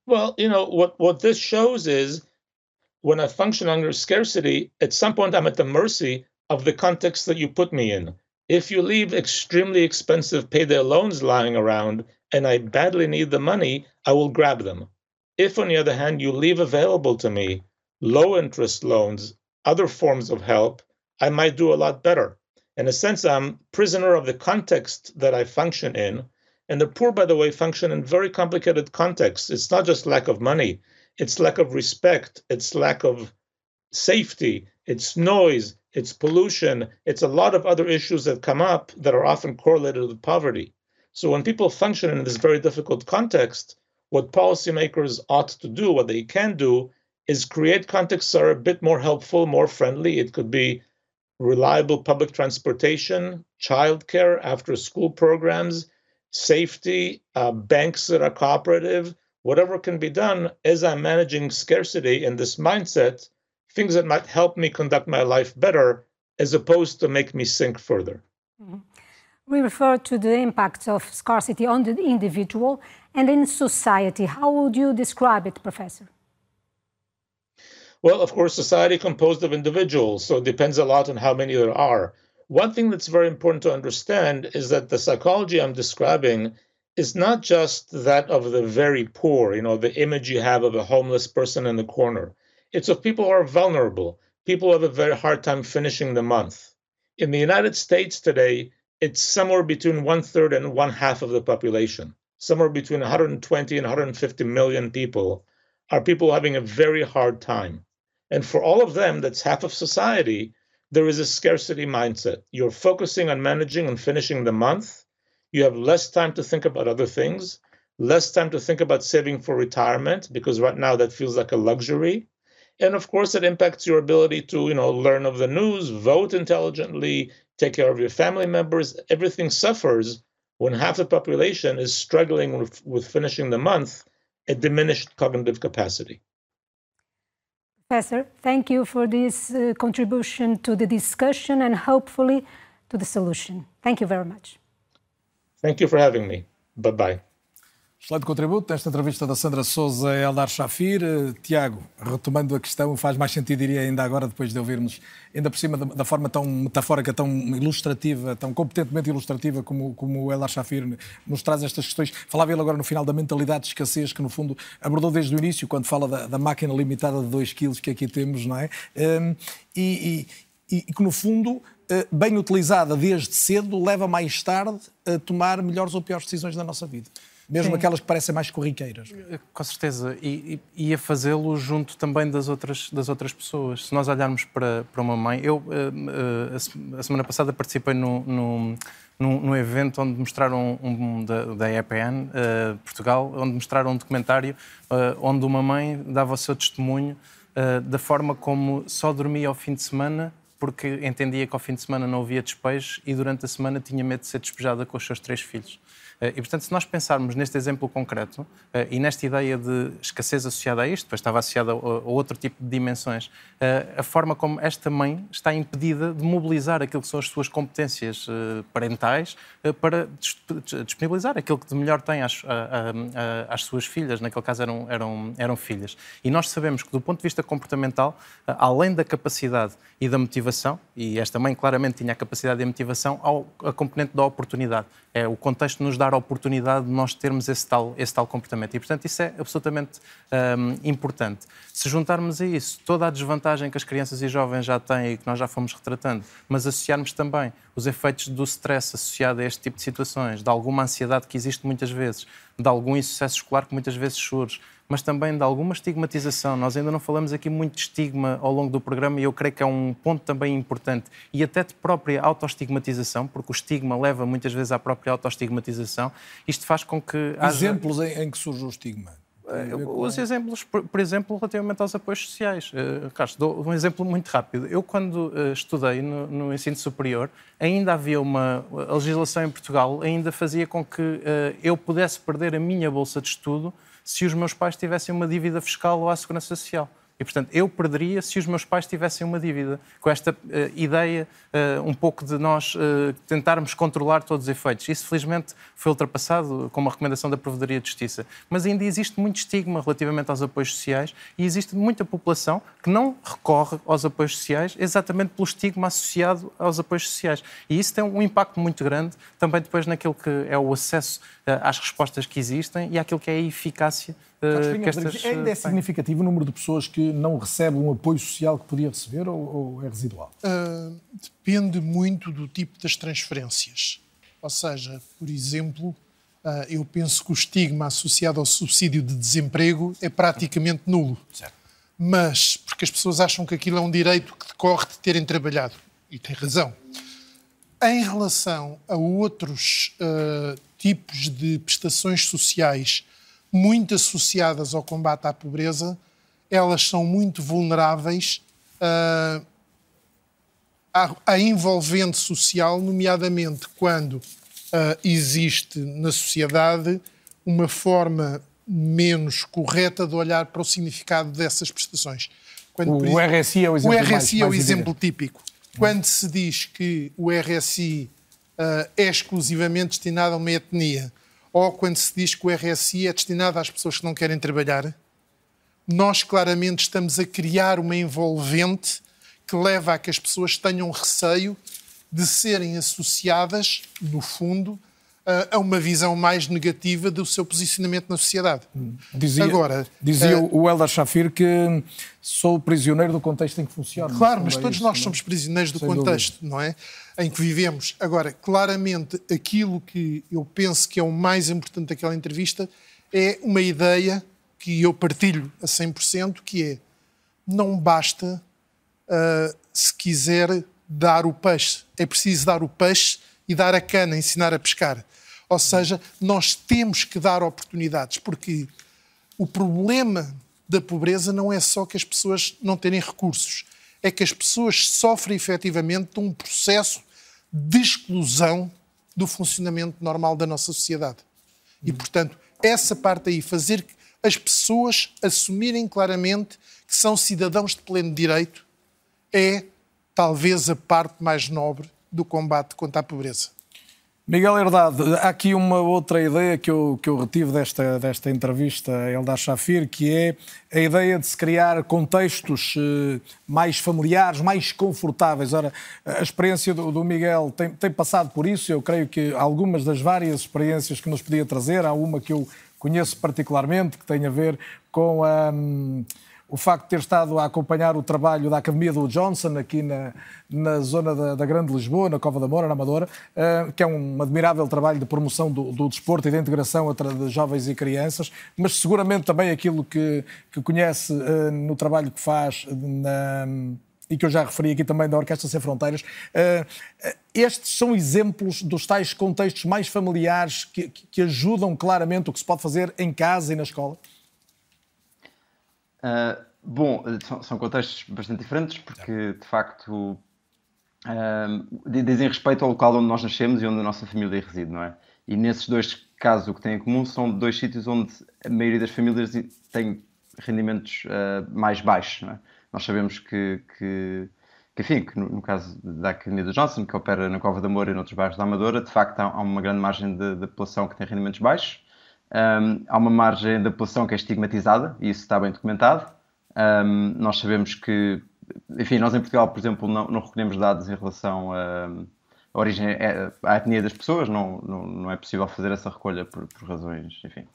Well, you know, what, what this shows is when I function under scarcity, at some point I'm at the mercy of the context that you put me in. If you leave extremely expensive payday loans lying around and I badly need the money, I will grab them. If, on the other hand, you leave available to me low interest loans, other forms of help, I might do a lot better. In a sense, I'm prisoner of the context that I function in. And the poor, by the way, function in very complicated contexts. It's not just lack of money, it's lack of respect, it's lack of safety, it's noise, it's pollution, it's a lot of other issues that come up that are often correlated with poverty. So when people function in this very difficult context, what policymakers ought to do, what they can do, is create contexts that are a bit more helpful, more friendly. It could be reliable public transportation, childcare, after school programs, safety, uh, banks that are cooperative, whatever can be done as I'm managing scarcity in this mindset, things that might help me conduct my life better as opposed to make me sink further. Mm-hmm we refer to the impact of scarcity on the individual and in society. How would you describe it, Professor? Well, of course, society composed of individuals, so it depends a lot on how many there are. One thing that's very important to understand is that the psychology I'm describing is not just that of the very poor, you know, the image you have of a homeless person in the corner. It's of people who are vulnerable, people who have a very hard time finishing the month. In the United States today, it's somewhere between one third and one half of the population. Somewhere between 120 and 150 million people are people having a very hard time. And for all of them, that's half of society, there is a scarcity mindset. You're focusing on managing and finishing the month. You have less time to think about other things, less time to think about saving for retirement, because right now that feels like a luxury. And of course, it impacts your ability to, you know, learn of the news, vote intelligently, take care of your family members. Everything suffers when half the population is struggling with, with finishing the month at diminished cognitive capacity. Professor, thank you for this uh, contribution to the discussion and hopefully to the solution. Thank you very much. Thank you for having me. Bye bye. Excelente contributo nesta entrevista da Sandra Souza e Eldar Shafir. Eh, Tiago, retomando a questão, faz mais sentido, diria, ainda agora, depois de ouvirmos, ainda por cima da, forma tão metafórica, tão ilustrativa, tão competentemente ilustrativa como, como o Eldar Shafir nos traz estas questões. Falava ele agora no final da mentalidade de escassez, que no fundo abordou desde o início, quando fala da, da máquina limitada de 2 kg que aqui temos, não é? Um, e, e, e que no fundo eh, bem utilizada desde cedo, leva mais tarde a tomar melhores ou piores decisões na nossa vida. Mesmo Sim. aquelas que parecem mais corriqueiras. Com certeza, e, e, e a fazê-lo junto também das outras, das outras pessoas. Se nós olharmos para, para uma mãe, eu uh, uh, a semana passada participei no, no num, num, evento onde mostraram um, um da, da, EPN uh, eh, Portugal, onde mostraram um documentário uh, onde uma mãe dava o seu testemunho uh, da forma como só dormia ao fim de semana porque entendia que ao fim de semana não havia despejo e durante a semana tinha medo de ser despejada com os seus três filhos. Eh, e, portanto, se nós pensarmos neste exemplo concreto eh, e nesta ideia de escassez associada a isto, depois estava associada a outro tipo de dimensões, eh, a forma como esta mãe está impedida de mobilizar aquilo que são as suas competências parentais para disponibilizar aquilo que de melhor tem às, às suas filhas, naquele caso eram, eram, eram filhas. E nós sabemos que, do ponto de vista comportamental, além da capacidade e da motivação, e esta mãe claramente tinha a capacidade e a motivação, ao, a componente da oportunidade. É o contexto nos dar a oportunidade de nós termos esse tal, esse tal comportamento. E, portanto, isso é absolutamente um, importante. Se juntarmos a isso toda a desvantagem que as crianças e jovens já têm e que nós já fomos retratando, mas associarmos também os efeitos do stress associado a este tipo de situações, de alguma ansiedade que existe muitas vezes, de algum insucesso escolar que muitas vezes surge, mas também de alguma estigmatização. Nós ainda não falamos aqui muito de estigma ao longo do programa e eu creio que é um ponto também importante. E até de própria autoestigmatização, porque o estigma leva muitas vezes à própria autoestigmatização. Isto faz com que. Haja... Exemplos em, em que surge o estigma? Eh, os exemplos, por, por, exemplo, relativamente aos apoios sociais. Uh, Carlos, dou um exemplo muito rápido. Eu, quando uh, estudei no, no, ensino superior, ainda havia uma. A legislação em Portugal ainda fazia com que uh, eu pudesse perder a minha bolsa de estudo se os meus pais tivessem uma dívida fiscal ou à Segurança Social. E, portanto, eu perderia se os meus pais tivessem uma dívida. Com esta uh, ideia, uh, um pouco de nós uh, tentarmos controlar todos os efeitos. Isso, felizmente, foi ultrapassado com uma recomendação da Provedoria de Justiça. Mas ainda existe muito estigma relativamente aos apoios sociais e existe muita população que não recorre aos apoios sociais exatamente pelo estigma associado aos apoios sociais. E isso tem um impacto muito grande também depois naquilo que é o acesso às respostas que existem e àquilo que é a eficácia Uh, estas, ainda é significativo o número de pessoas que não recebem um apoio social que podia receber ou, ou é residual? Uh, depende muito do tipo das transferências. Ou seja, por exemplo, uh, eu penso que o estigma associado ao subsídio de desemprego é praticamente nulo. Certo. Mas, porque as pessoas acham que aquilo é um direito que decorre de terem trabalhado. E tem razão. Em relação a outros tipos de prestações sociais muito associadas ao combate à pobreza, elas são muito vulneráveis uh, à, à, envolvente social, nomeadamente quando uh, existe na sociedade uma forma menos correta de olhar para o significado dessas prestações. Quando, o, RSI é o exemplo, o RSI mais, é o exemplo típico. Quando se diz que o RSI uh, ah, é exclusivamente destinado a uma etnia ou quando se diz que o RSI é destinado às pessoas que não querem trabalhar, nós claramente estamos a criar uma envolvente que leva a que as pessoas tenham receio de serem associadas, no fundo, a uma visão mais negativa do seu posicionamento na sociedade. Dizia, Agora, dizia uh, o Eldar Shafir que sou prisioneiro do contexto em que funciona. Claro, mas todos nós somos prisioneiros do contexto, dúvida. não é? Em que vivemos. Agora, claramente, aquilo que eu penso que é o mais importante daquela entrevista é uma ideia que eu partilho a 100%, que é não basta uh, se quiser dar o peixe. É preciso dar o peixe e dar a cana, ensinar a pescar. Ou seja, nós temos que dar oportunidades, porque o problema da pobreza não é só que as pessoas não terem recursos, é que as pessoas sofrem efetivamente de um processo de exclusão do funcionamento normal da nossa sociedade. E, portanto, essa parte aí, fazer as pessoas assumirem claramente que são cidadãos de pleno direito, é talvez a parte mais nobre do combate contra a pobreza. Miguel Herdade, há aqui uma outra ideia que eu, que eu retive desta, desta entrevista a Eldar Shafir, que é a ideia de se criar contextos eh, mais familiares, mais confortáveis. Ora, a experiência do, do Miguel tem, tem, passado por isso, eu creio que algumas das várias experiências que nos podia trazer, há uma que eu conheço particularmente, que tem a ver com a. Um, o facto de ter estado a acompanhar o trabalho da Academia do Johnson aqui na, na zona da, da, Grande Lisboa, na Cova da Moura, na Amadora, uh, que é um admirável trabalho de promoção do, do desporto e da integração de jovens e crianças, mas seguramente também aquilo que, que conhece uh, no trabalho que faz na e que eu já referi aqui também da Orquestra Sem Fronteiras, uh, estes são exemplos dos tais contextos mais familiares que, que, ajudam claramente o que se pode fazer em casa e na escola? Uh, bom, são, são, contextos bastante diferentes, porque de facto uh, dizem respeito ao local onde nós nascemos e onde a nossa família reside, não é? E nesses dois casos, o que tem em comum são dois sítios onde a maioria das famílias tem rendimentos mais baixos, não é? Nós sabemos que, que, que enfim, que no, no, caso da Academia do Johnson, que opera na Cova da Moura e noutros bairros da Amadora, de facto há, há uma grande margem de, população que tem rendimentos baixos, um, há uma margem da população que é estigmatizada, e isso está bem documentado. Um, nós sabemos que, enfim, nós em Portugal, por exemplo, não, não recolhemos dados em relação a origem, é, à etnia das pessoas, não, não, não, é possível fazer essa recolha por, por razões, enfim,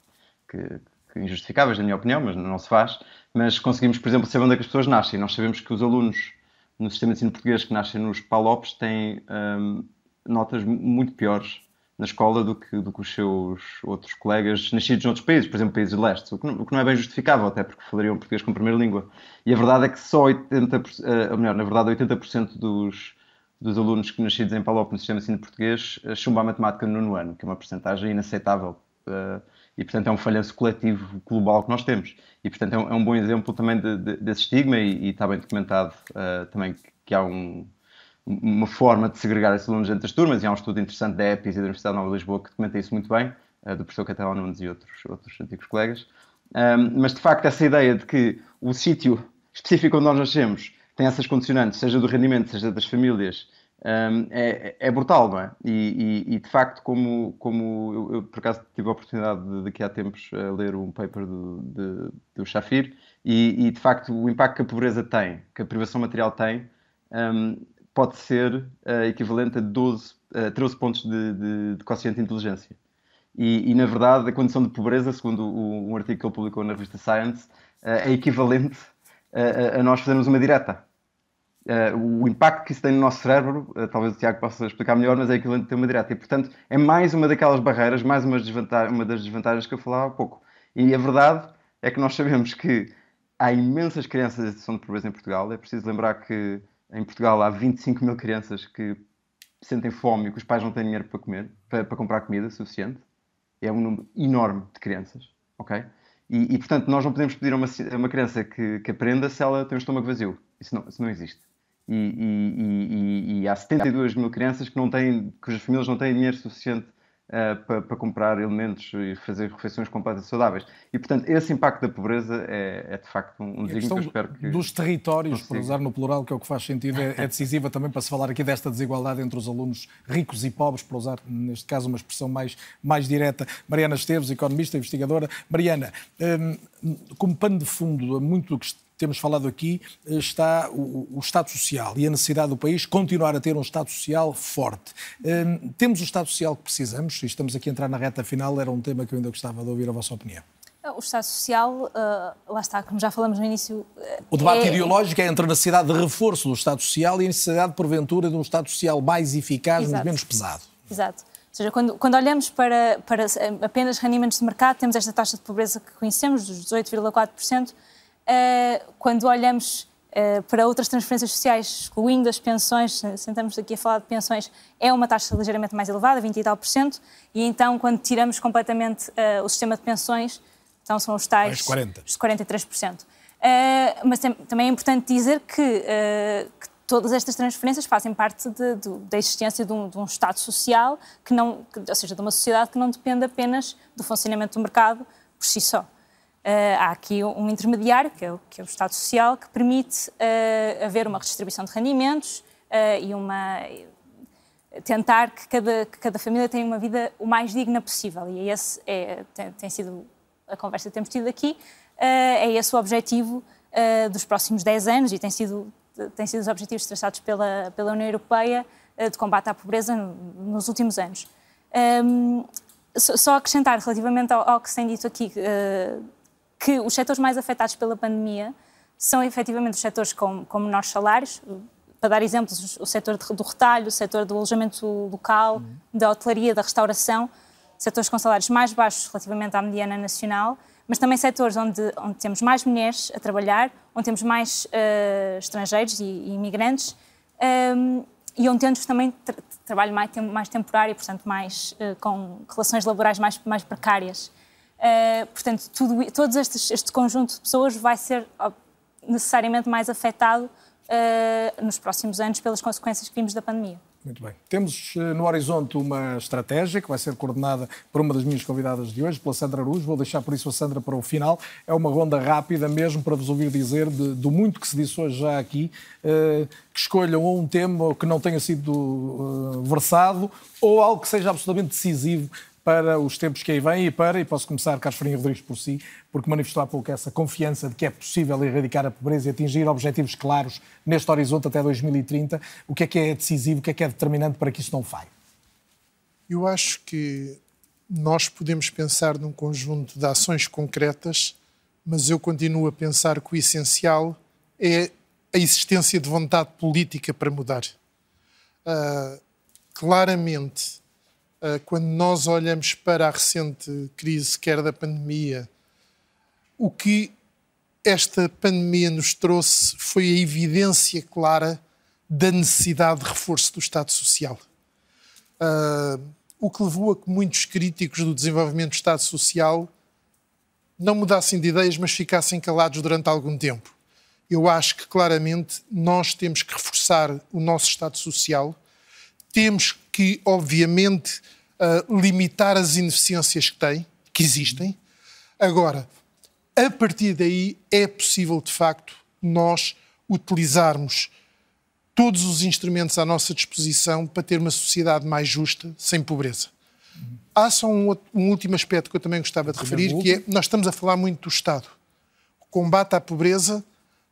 que, que injustificáveis, na minha opinião, mas não se faz. Mas conseguimos, por exemplo, saber onde é que as pessoas nascem. Nós sabemos que os alunos no sistema de ensino português que nascem nos PALOPs têm um, notas muito piores na escola do que, do que os seus outros colegas nascidos noutros países, por exemplo, países de leste, o que, não, o que não é bem justificável, até porque falariam português como primeira língua. E a verdade é que só 80%, eh, ou melhor, na verdade, 80% dos, dos alunos que nascidos em PALOP no sistema de ensino português eh, chumbam a matemática no nono ano, que é uma porcentagem inaceitável. Uh, e, portanto, é um falhanço coletivo global que nós temos. E, portanto, é um, é um bom exemplo também de, de, desse estigma e, está bem documentado uh, também que há um, uma forma de segregar esses alunos entre as turmas e há um estudo interessante da EPIS e da Universidade Nova de Lisboa que documenta isso muito bem, uh, do professor Catalão Nunes e outros, outros antigos colegas. Um, mas, de facto, essa ideia de que o sítio específico onde nós nascemos tem essas condicionantes, seja do rendimento, seja das famílias, um, é, é, brutal, não é? E, e, e, de facto, como, como eu, eu, por acaso tive a oportunidade de, daqui a tempos a ler um paper do, de, do Shafir, e, e, de facto o impacto que a pobreza tem, que a privação material tem, um, pode ser uh, equivalente a 12, uh, 13 pontos de, de, de quociente de inteligência. E, e, na verdade, a condição de pobreza, segundo o, um artigo que ele publicou na revista Science, uh, é equivalente a, a nós fazermos uma direta. O impacto que isso tem no nosso cérebro, talvez o Tiago possa explicar melhor, mas é equivalente a ter uma direta. E, portanto, é mais uma daquelas barreiras, mais uma, uma das desvantagens que eu falava há pouco. E a verdade é que nós sabemos que há imensas crianças em situação de pobreza em Portugal. É preciso lembrar que em Portugal há 25 mil crianças que sentem fome e que os pais não têm dinheiro para comer, para, para comprar comida suficiente. É um número enorme de crianças, ok? E, e portanto, nós não podemos pedir a uma, uma criança que, que aprenda se ela tem o estômago vazio. Isso não, isso não existe e, e, e, e, há 72 mil crianças que não têm, cujas famílias não têm dinheiro suficiente uh, para, para, comprar alimentos e fazer refeições completas saudáveis. E, portanto, esse impacto da pobreza é, é de facto um desígnio que eu espero que... dos territórios, consiga. por usar no plural, que é o que faz sentido, é, é decisiva também para se falar aqui desta desigualdade entre os alunos ricos e pobres, para usar, neste caso, uma expressão mais, mais direta. Mariana Esteves, economista, investigadora. Mariana, um, como pano de fundo a muito do que temos falado aqui eh, está o, o, Estado Social e a necessidade do país continuar a ter um Estado Social forte. Um, temos o Estado Social que precisamos, e estamos aqui a entrar na reta final, era um tema que eu ainda gostava de ouvir a vossa opinião. O Estado Social, uh, lá está, como já falamos no início. Uh, o debate é... ideológico é entre a necessidade de reforço do Estado Social e a necessidade, porventura, de um Estado Social mais eficaz, mas menos pesado. Exato. Ou seja, quando, quando olhamos para, para apenas rendimentos de mercado, temos esta taxa de pobreza que conhecemos, dos 18,4%, uh, quando olhamos uh, para outras transferências sociais, excluindo as pensões, sentamos aqui a falar de pensões, é uma taxa ligeiramente mais elevada, 20 e tal por cento, e então quando tiramos completamente uh, o sistema de pensões, então são os tais... Mais 40. Os 43%. mas também é importante dizer que, que todas estas transferências fazem parte de, de, da existência de um, de um, Estado social, que não, que, ou seja, de uma sociedade que não depende apenas do funcionamento do mercado por si só. Uh, há aqui um intermediário, que é o, que é o Estado Social, que permite uh, haver uma redistribuição de rendimentos uh, e uma tentar que cada, que cada família tenha uma vida o mais digna possível. E esse é, tem, tem sido a conversa que temos tido aqui, é esse o objetivo dos próximos 10 anos e tem sido, tem sido os objetivos traçados pela, pela União Europeia de combate à pobreza nos últimos anos. Um, só acrescentar relativamente ao, ao, que se tem dito aqui, que os setores mais afetados pela pandemia são efetivamente os setores com, com menores salários. Para dar exemplos, o setor do retalho, o setor do alojamento local, uhum. da hotelaria, da restauração, setores com salários mais baixos relativamente à mediana nacional, mas também setores onde, onde temos mais mulheres a trabalhar, onde temos mais uh, estrangeiros e, e imigrantes, um, ehm, e onde temos também tra trabalho mais, mais temporário, portanto, mais, uh, com relações laborais mais, mais precárias. Uh, portanto, tudo, todos estes, este conjunto de pessoas vai ser necessariamente mais afetado uh, nos próximos anos pelas consequências que vimos da pandemia. Muito bem. Temos no horizonte uma estratégia que vai ser coordenada por uma das minhas convidadas de hoje, pela Sandra Aruz. Vou deixar por isso a Sandra para o final. É uma ronda rápida, mesmo para vos ouvir dizer de, do muito que se disse hoje já aqui, que escolham ou um tema que não tenha sido versado ou algo que seja absolutamente decisivo para os tempos que aí vêm e para, e posso começar, Carlos Farinha Rodrigues, por si, porque manifestou há pouco essa confiança de que é possível erradicar a pobreza e atingir objetivos claros neste horizonte até 2030. O que é que é decisivo, o que é que é determinante para que isso não falhe? Eu acho que nós podemos pensar num conjunto de ações concretas, mas eu continuo a pensar que o essencial é a existência de vontade política para mudar. Uh, claramente, quando nós olhamos para a recente crise, quer da pandemia, o que esta pandemia nos trouxe foi a evidência clara da necessidade de reforço do Estado Social. Uh, o que levou a que muitos críticos do desenvolvimento do Estado Social não mudassem de ideias, mas ficassem calados durante algum tempo. Eu acho que claramente nós temos que reforçar o nosso Estado Social, temos que, obviamente, uh, limitar as ineficiências que tem, que existem. Agora, a partir daí é possível, de facto, nós utilizarmos todos os instrumentos à nossa disposição para ter uma sociedade mais justa, sem pobreza. Há só um, um último aspecto que eu também gostava de referir, que é, nós estamos a falar muito do Estado. O combate à pobreza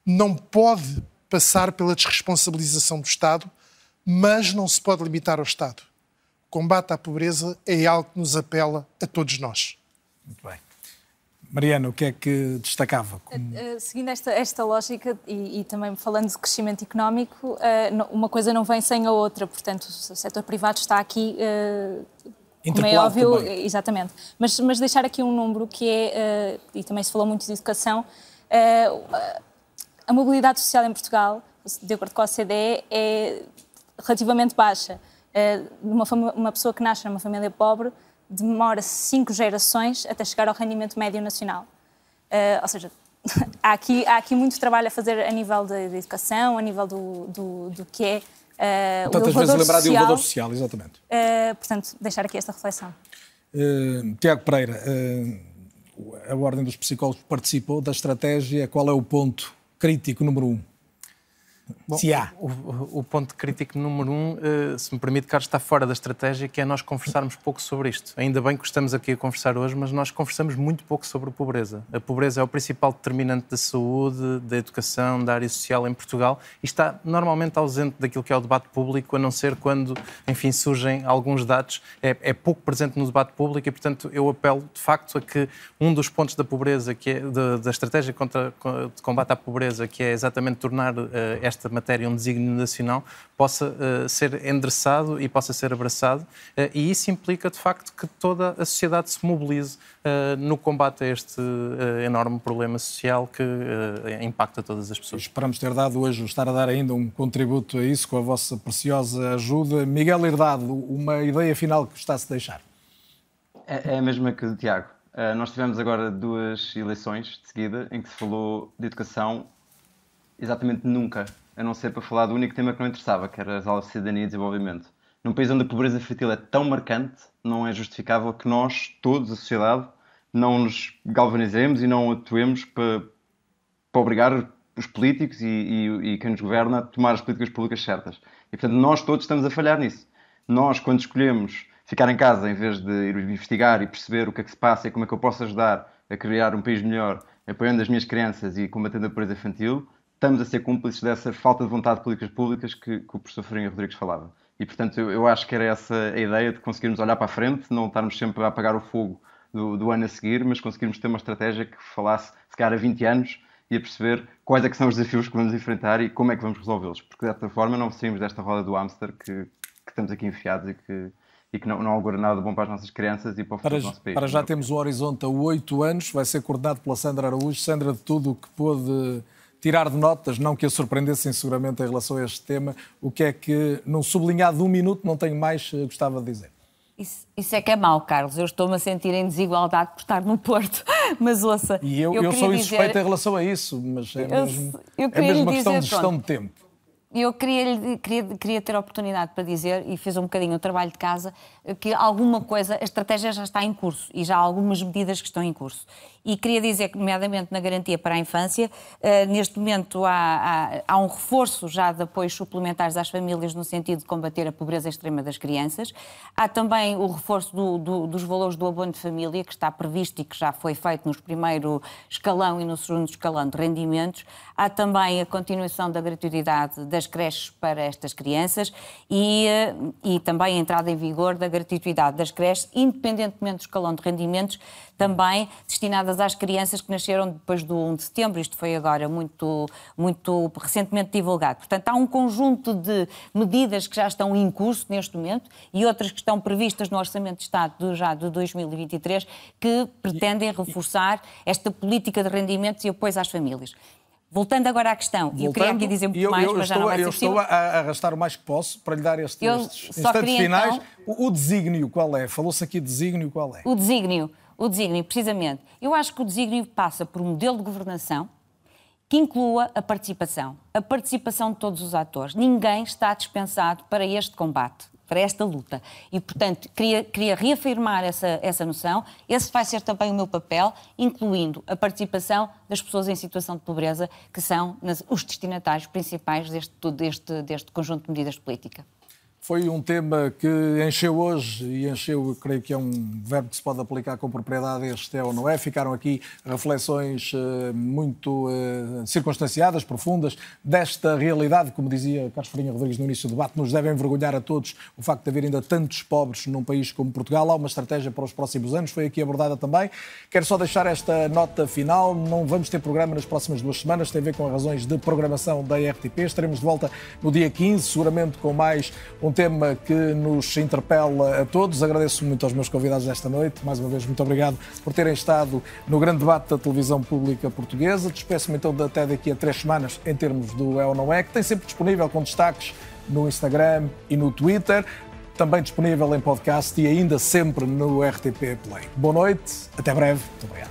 não pode passar pela desresponsabilização do Estado, mas não se pode limitar ao Estado. O combate à pobreza é algo que nos apela a todos nós. Muito bem. Mariana, o que é que destacava? Como... Uh, seguindo esta, esta lógica e, e, também falando de crescimento económico, uh, uma coisa não vem sem a outra, portanto, o setor privado está aqui, como é óbvio, também. exatamente. Mas, mas deixar aqui um número que é, e também se falou muito de educação, a mobilidade social em Portugal, de acordo com a OCDE, é relativamente baixa. Uma, uma pessoa que nasce numa família pobre demora cinco gerações até chegar ao rendimento médio nacional. Uh, ou seja, há, aqui, há aqui muito trabalho a fazer a nível de educação, a nível do, do, do que é uh, Tantas vezes lembrar social, de elevador social, exatamente. Uh, portanto, deixar aqui esta reflexão. Uh, Tiago Pereira, a Ordem dos Psicólogos participou da estratégia. Qual é o ponto crítico número um? Bom, se há. O, o, ponto crítico número um, uh, se me permite, Carlos, está fora da estratégia, que é nós conversarmos pouco sobre isto. Ainda bem que estamos aqui a conversar hoje, mas nós conversamos muito pouco sobre a pobreza. A pobreza é o principal determinante da saúde, da educação, da área social em Portugal e está normalmente ausente daquilo que é o debate público, a não ser quando, enfim, surgem alguns dados. É, é pouco presente no debate público e, portanto, eu apelo, de facto, a que um dos pontos da pobreza, que é de, da estratégia contra, de combate à pobreza, que é exatamente tornar uh, esta esta matéria um desígnio nacional possa uh, ser endereçado e possa ser abraçado. Uh, e isso implica, de facto, que toda a sociedade se mobilize uh, no combate a este enorme problema social que impacta todas as pessoas. Esperamos ter dado hoje, estar a dar ainda um contributo a isso com a vossa preciosa ajuda. Miguel Herdado, uma ideia final que está-se a deixar? É, é a mesma que o Tiago. Uh, nós tivemos agora duas eleições de seguida em que se falou de educação exatamente nunca a não ser para falar do único tema que não interessava, que era as aulas de cidadania e desenvolvimento. Num país onde a pobreza infantil é tão marcante, não é justificável que nós, todos, a sociedade, não nos galvanizemos e não atuemos para, para obrigar os políticos e, e, e, quem nos governa a tomar as políticas públicas certas. E, portanto, nós todos estamos a falhar nisso. Nós, quando escolhemos ficar em casa em vez de ir investigar e perceber o que é que se passa e como é que eu posso ajudar a criar um país melhor, apoiando as minhas crianças e combatendo a pobreza infantil, estamos a ser cúmplices dessa falta de vontade de políticas públicas que, que o professor Farinha Rodrigues falava. E, portanto, eu, eu, acho que era essa a ideia de conseguirmos olhar para a frente, não estarmos sempre a apagar o fogo do, do ano a seguir, mas conseguirmos ter uma estratégia que falasse, se calhar, a 20 anos e a perceber quais é que são os desafios que vamos enfrentar e como é que vamos resolvê-los. Porque desta forma não saímos desta roda do hamster que, que estamos aqui enfiados e que, e que não, não augura nada bom para as nossas crianças e para o futuro para, do nosso país. Para já temos o horizonte a oito anos, vai ser coordenado pela Sandra Araújo. Sandra, de tudo o que pôde tirar de notas, não que a surpreendessem seguramente em relação a este tema, o que é que, num sublinhado de um minuto, não tenho mais, eh, gostava de dizer. Isso, isso, é que é mau, Carlos. Eu estou-me a sentir em desigualdade por estar no Porto. Mas ouça. E eu, eu, eu sou insuspeito dizer... em relação a isso, mas é mesmo, eu, eu é mesmo uma questão de gestão de tempo. Eu queria, queria, queria ter a oportunidade para dizer, e fiz um bocadinho o trabalho de casa, que alguma coisa, a estratégia já está em curso e já há algumas medidas que estão em curso. E queria dizer que, nomeadamente na garantia para a infância, uh, neste momento há, há, há, um reforço já de apoios suplementares às famílias no sentido de combater a pobreza extrema das crianças. Há também o reforço do, do, dos valores do abono de família, que está previsto e que já foi feito no primeiro escalão e no segundo escalão de rendimentos. Há também a continuação da gratuidade das creches para estas crianças e, uh, e também a entrada em vigor da gratuidade das creches, independentemente do escalão de rendimentos, também destinadas às crianças que nasceram depois do 1 de setembro. Isto foi agora muito, muito recentemente divulgado. Portanto, há um conjunto de medidas que já estão em curso neste momento e outras que estão previstas no Orçamento de Estado já de 2023 que pretendem reforçar esta política de rendimentos e apoios às famílias. Voltando agora à questão, Voltando, eu queria aqui dizer muito eu, mais, eu mas estou, já não vai ser Eu estou a arrastar o mais que posso para lhe dar este, estes instantes finais. Então... O, o desígnio qual é? Falou-se aqui de desígnio qual é? O desígnio. O desígnio, precisamente. Eu acho que o desígnio passa por um modelo de governação que inclua a participação. A participação de todos os atores. Ninguém está dispensado para este combate, para esta luta. E, portanto, queria, queria reafirmar essa, essa noção. Esse vai ser também o meu papel, incluindo a participação das pessoas em situação de pobreza, que são os destinatários principais deste, deste, deste conjunto de medidas de política. Foi um tema que encheu hoje e encheu, creio que é um verbo que se pode aplicar com propriedade este é ou não é. Ficaram aqui reflexões uh, muito uh, circunstanciadas, profundas, desta realidade, como dizia Carlos Farinha Rodrigues no início do debate, nos deve envergonhar a todos o facto de haver ainda tantos pobres num país como Portugal. Há uma estratégia para os próximos anos, foi aqui abordada também. Quero só deixar esta nota final. Não vamos ter programa nas próximas duas semanas, tem a ver com razões de programação da RTP. Estaremos de volta no dia 15, seguramente com mais um um tema que nos interpela a todos. Agradeço muito aos meus convidados desta noite. Mais uma vez, muito obrigado por terem estado no grande debate da televisão pública portuguesa. Despeço-me então de até daqui a três semanas em termos do É ou Não É, que tem sempre disponível com destaques no Instagram e no Twitter. Também disponível em podcast e ainda sempre no RTP Play. Boa noite, até breve. Muito obrigado.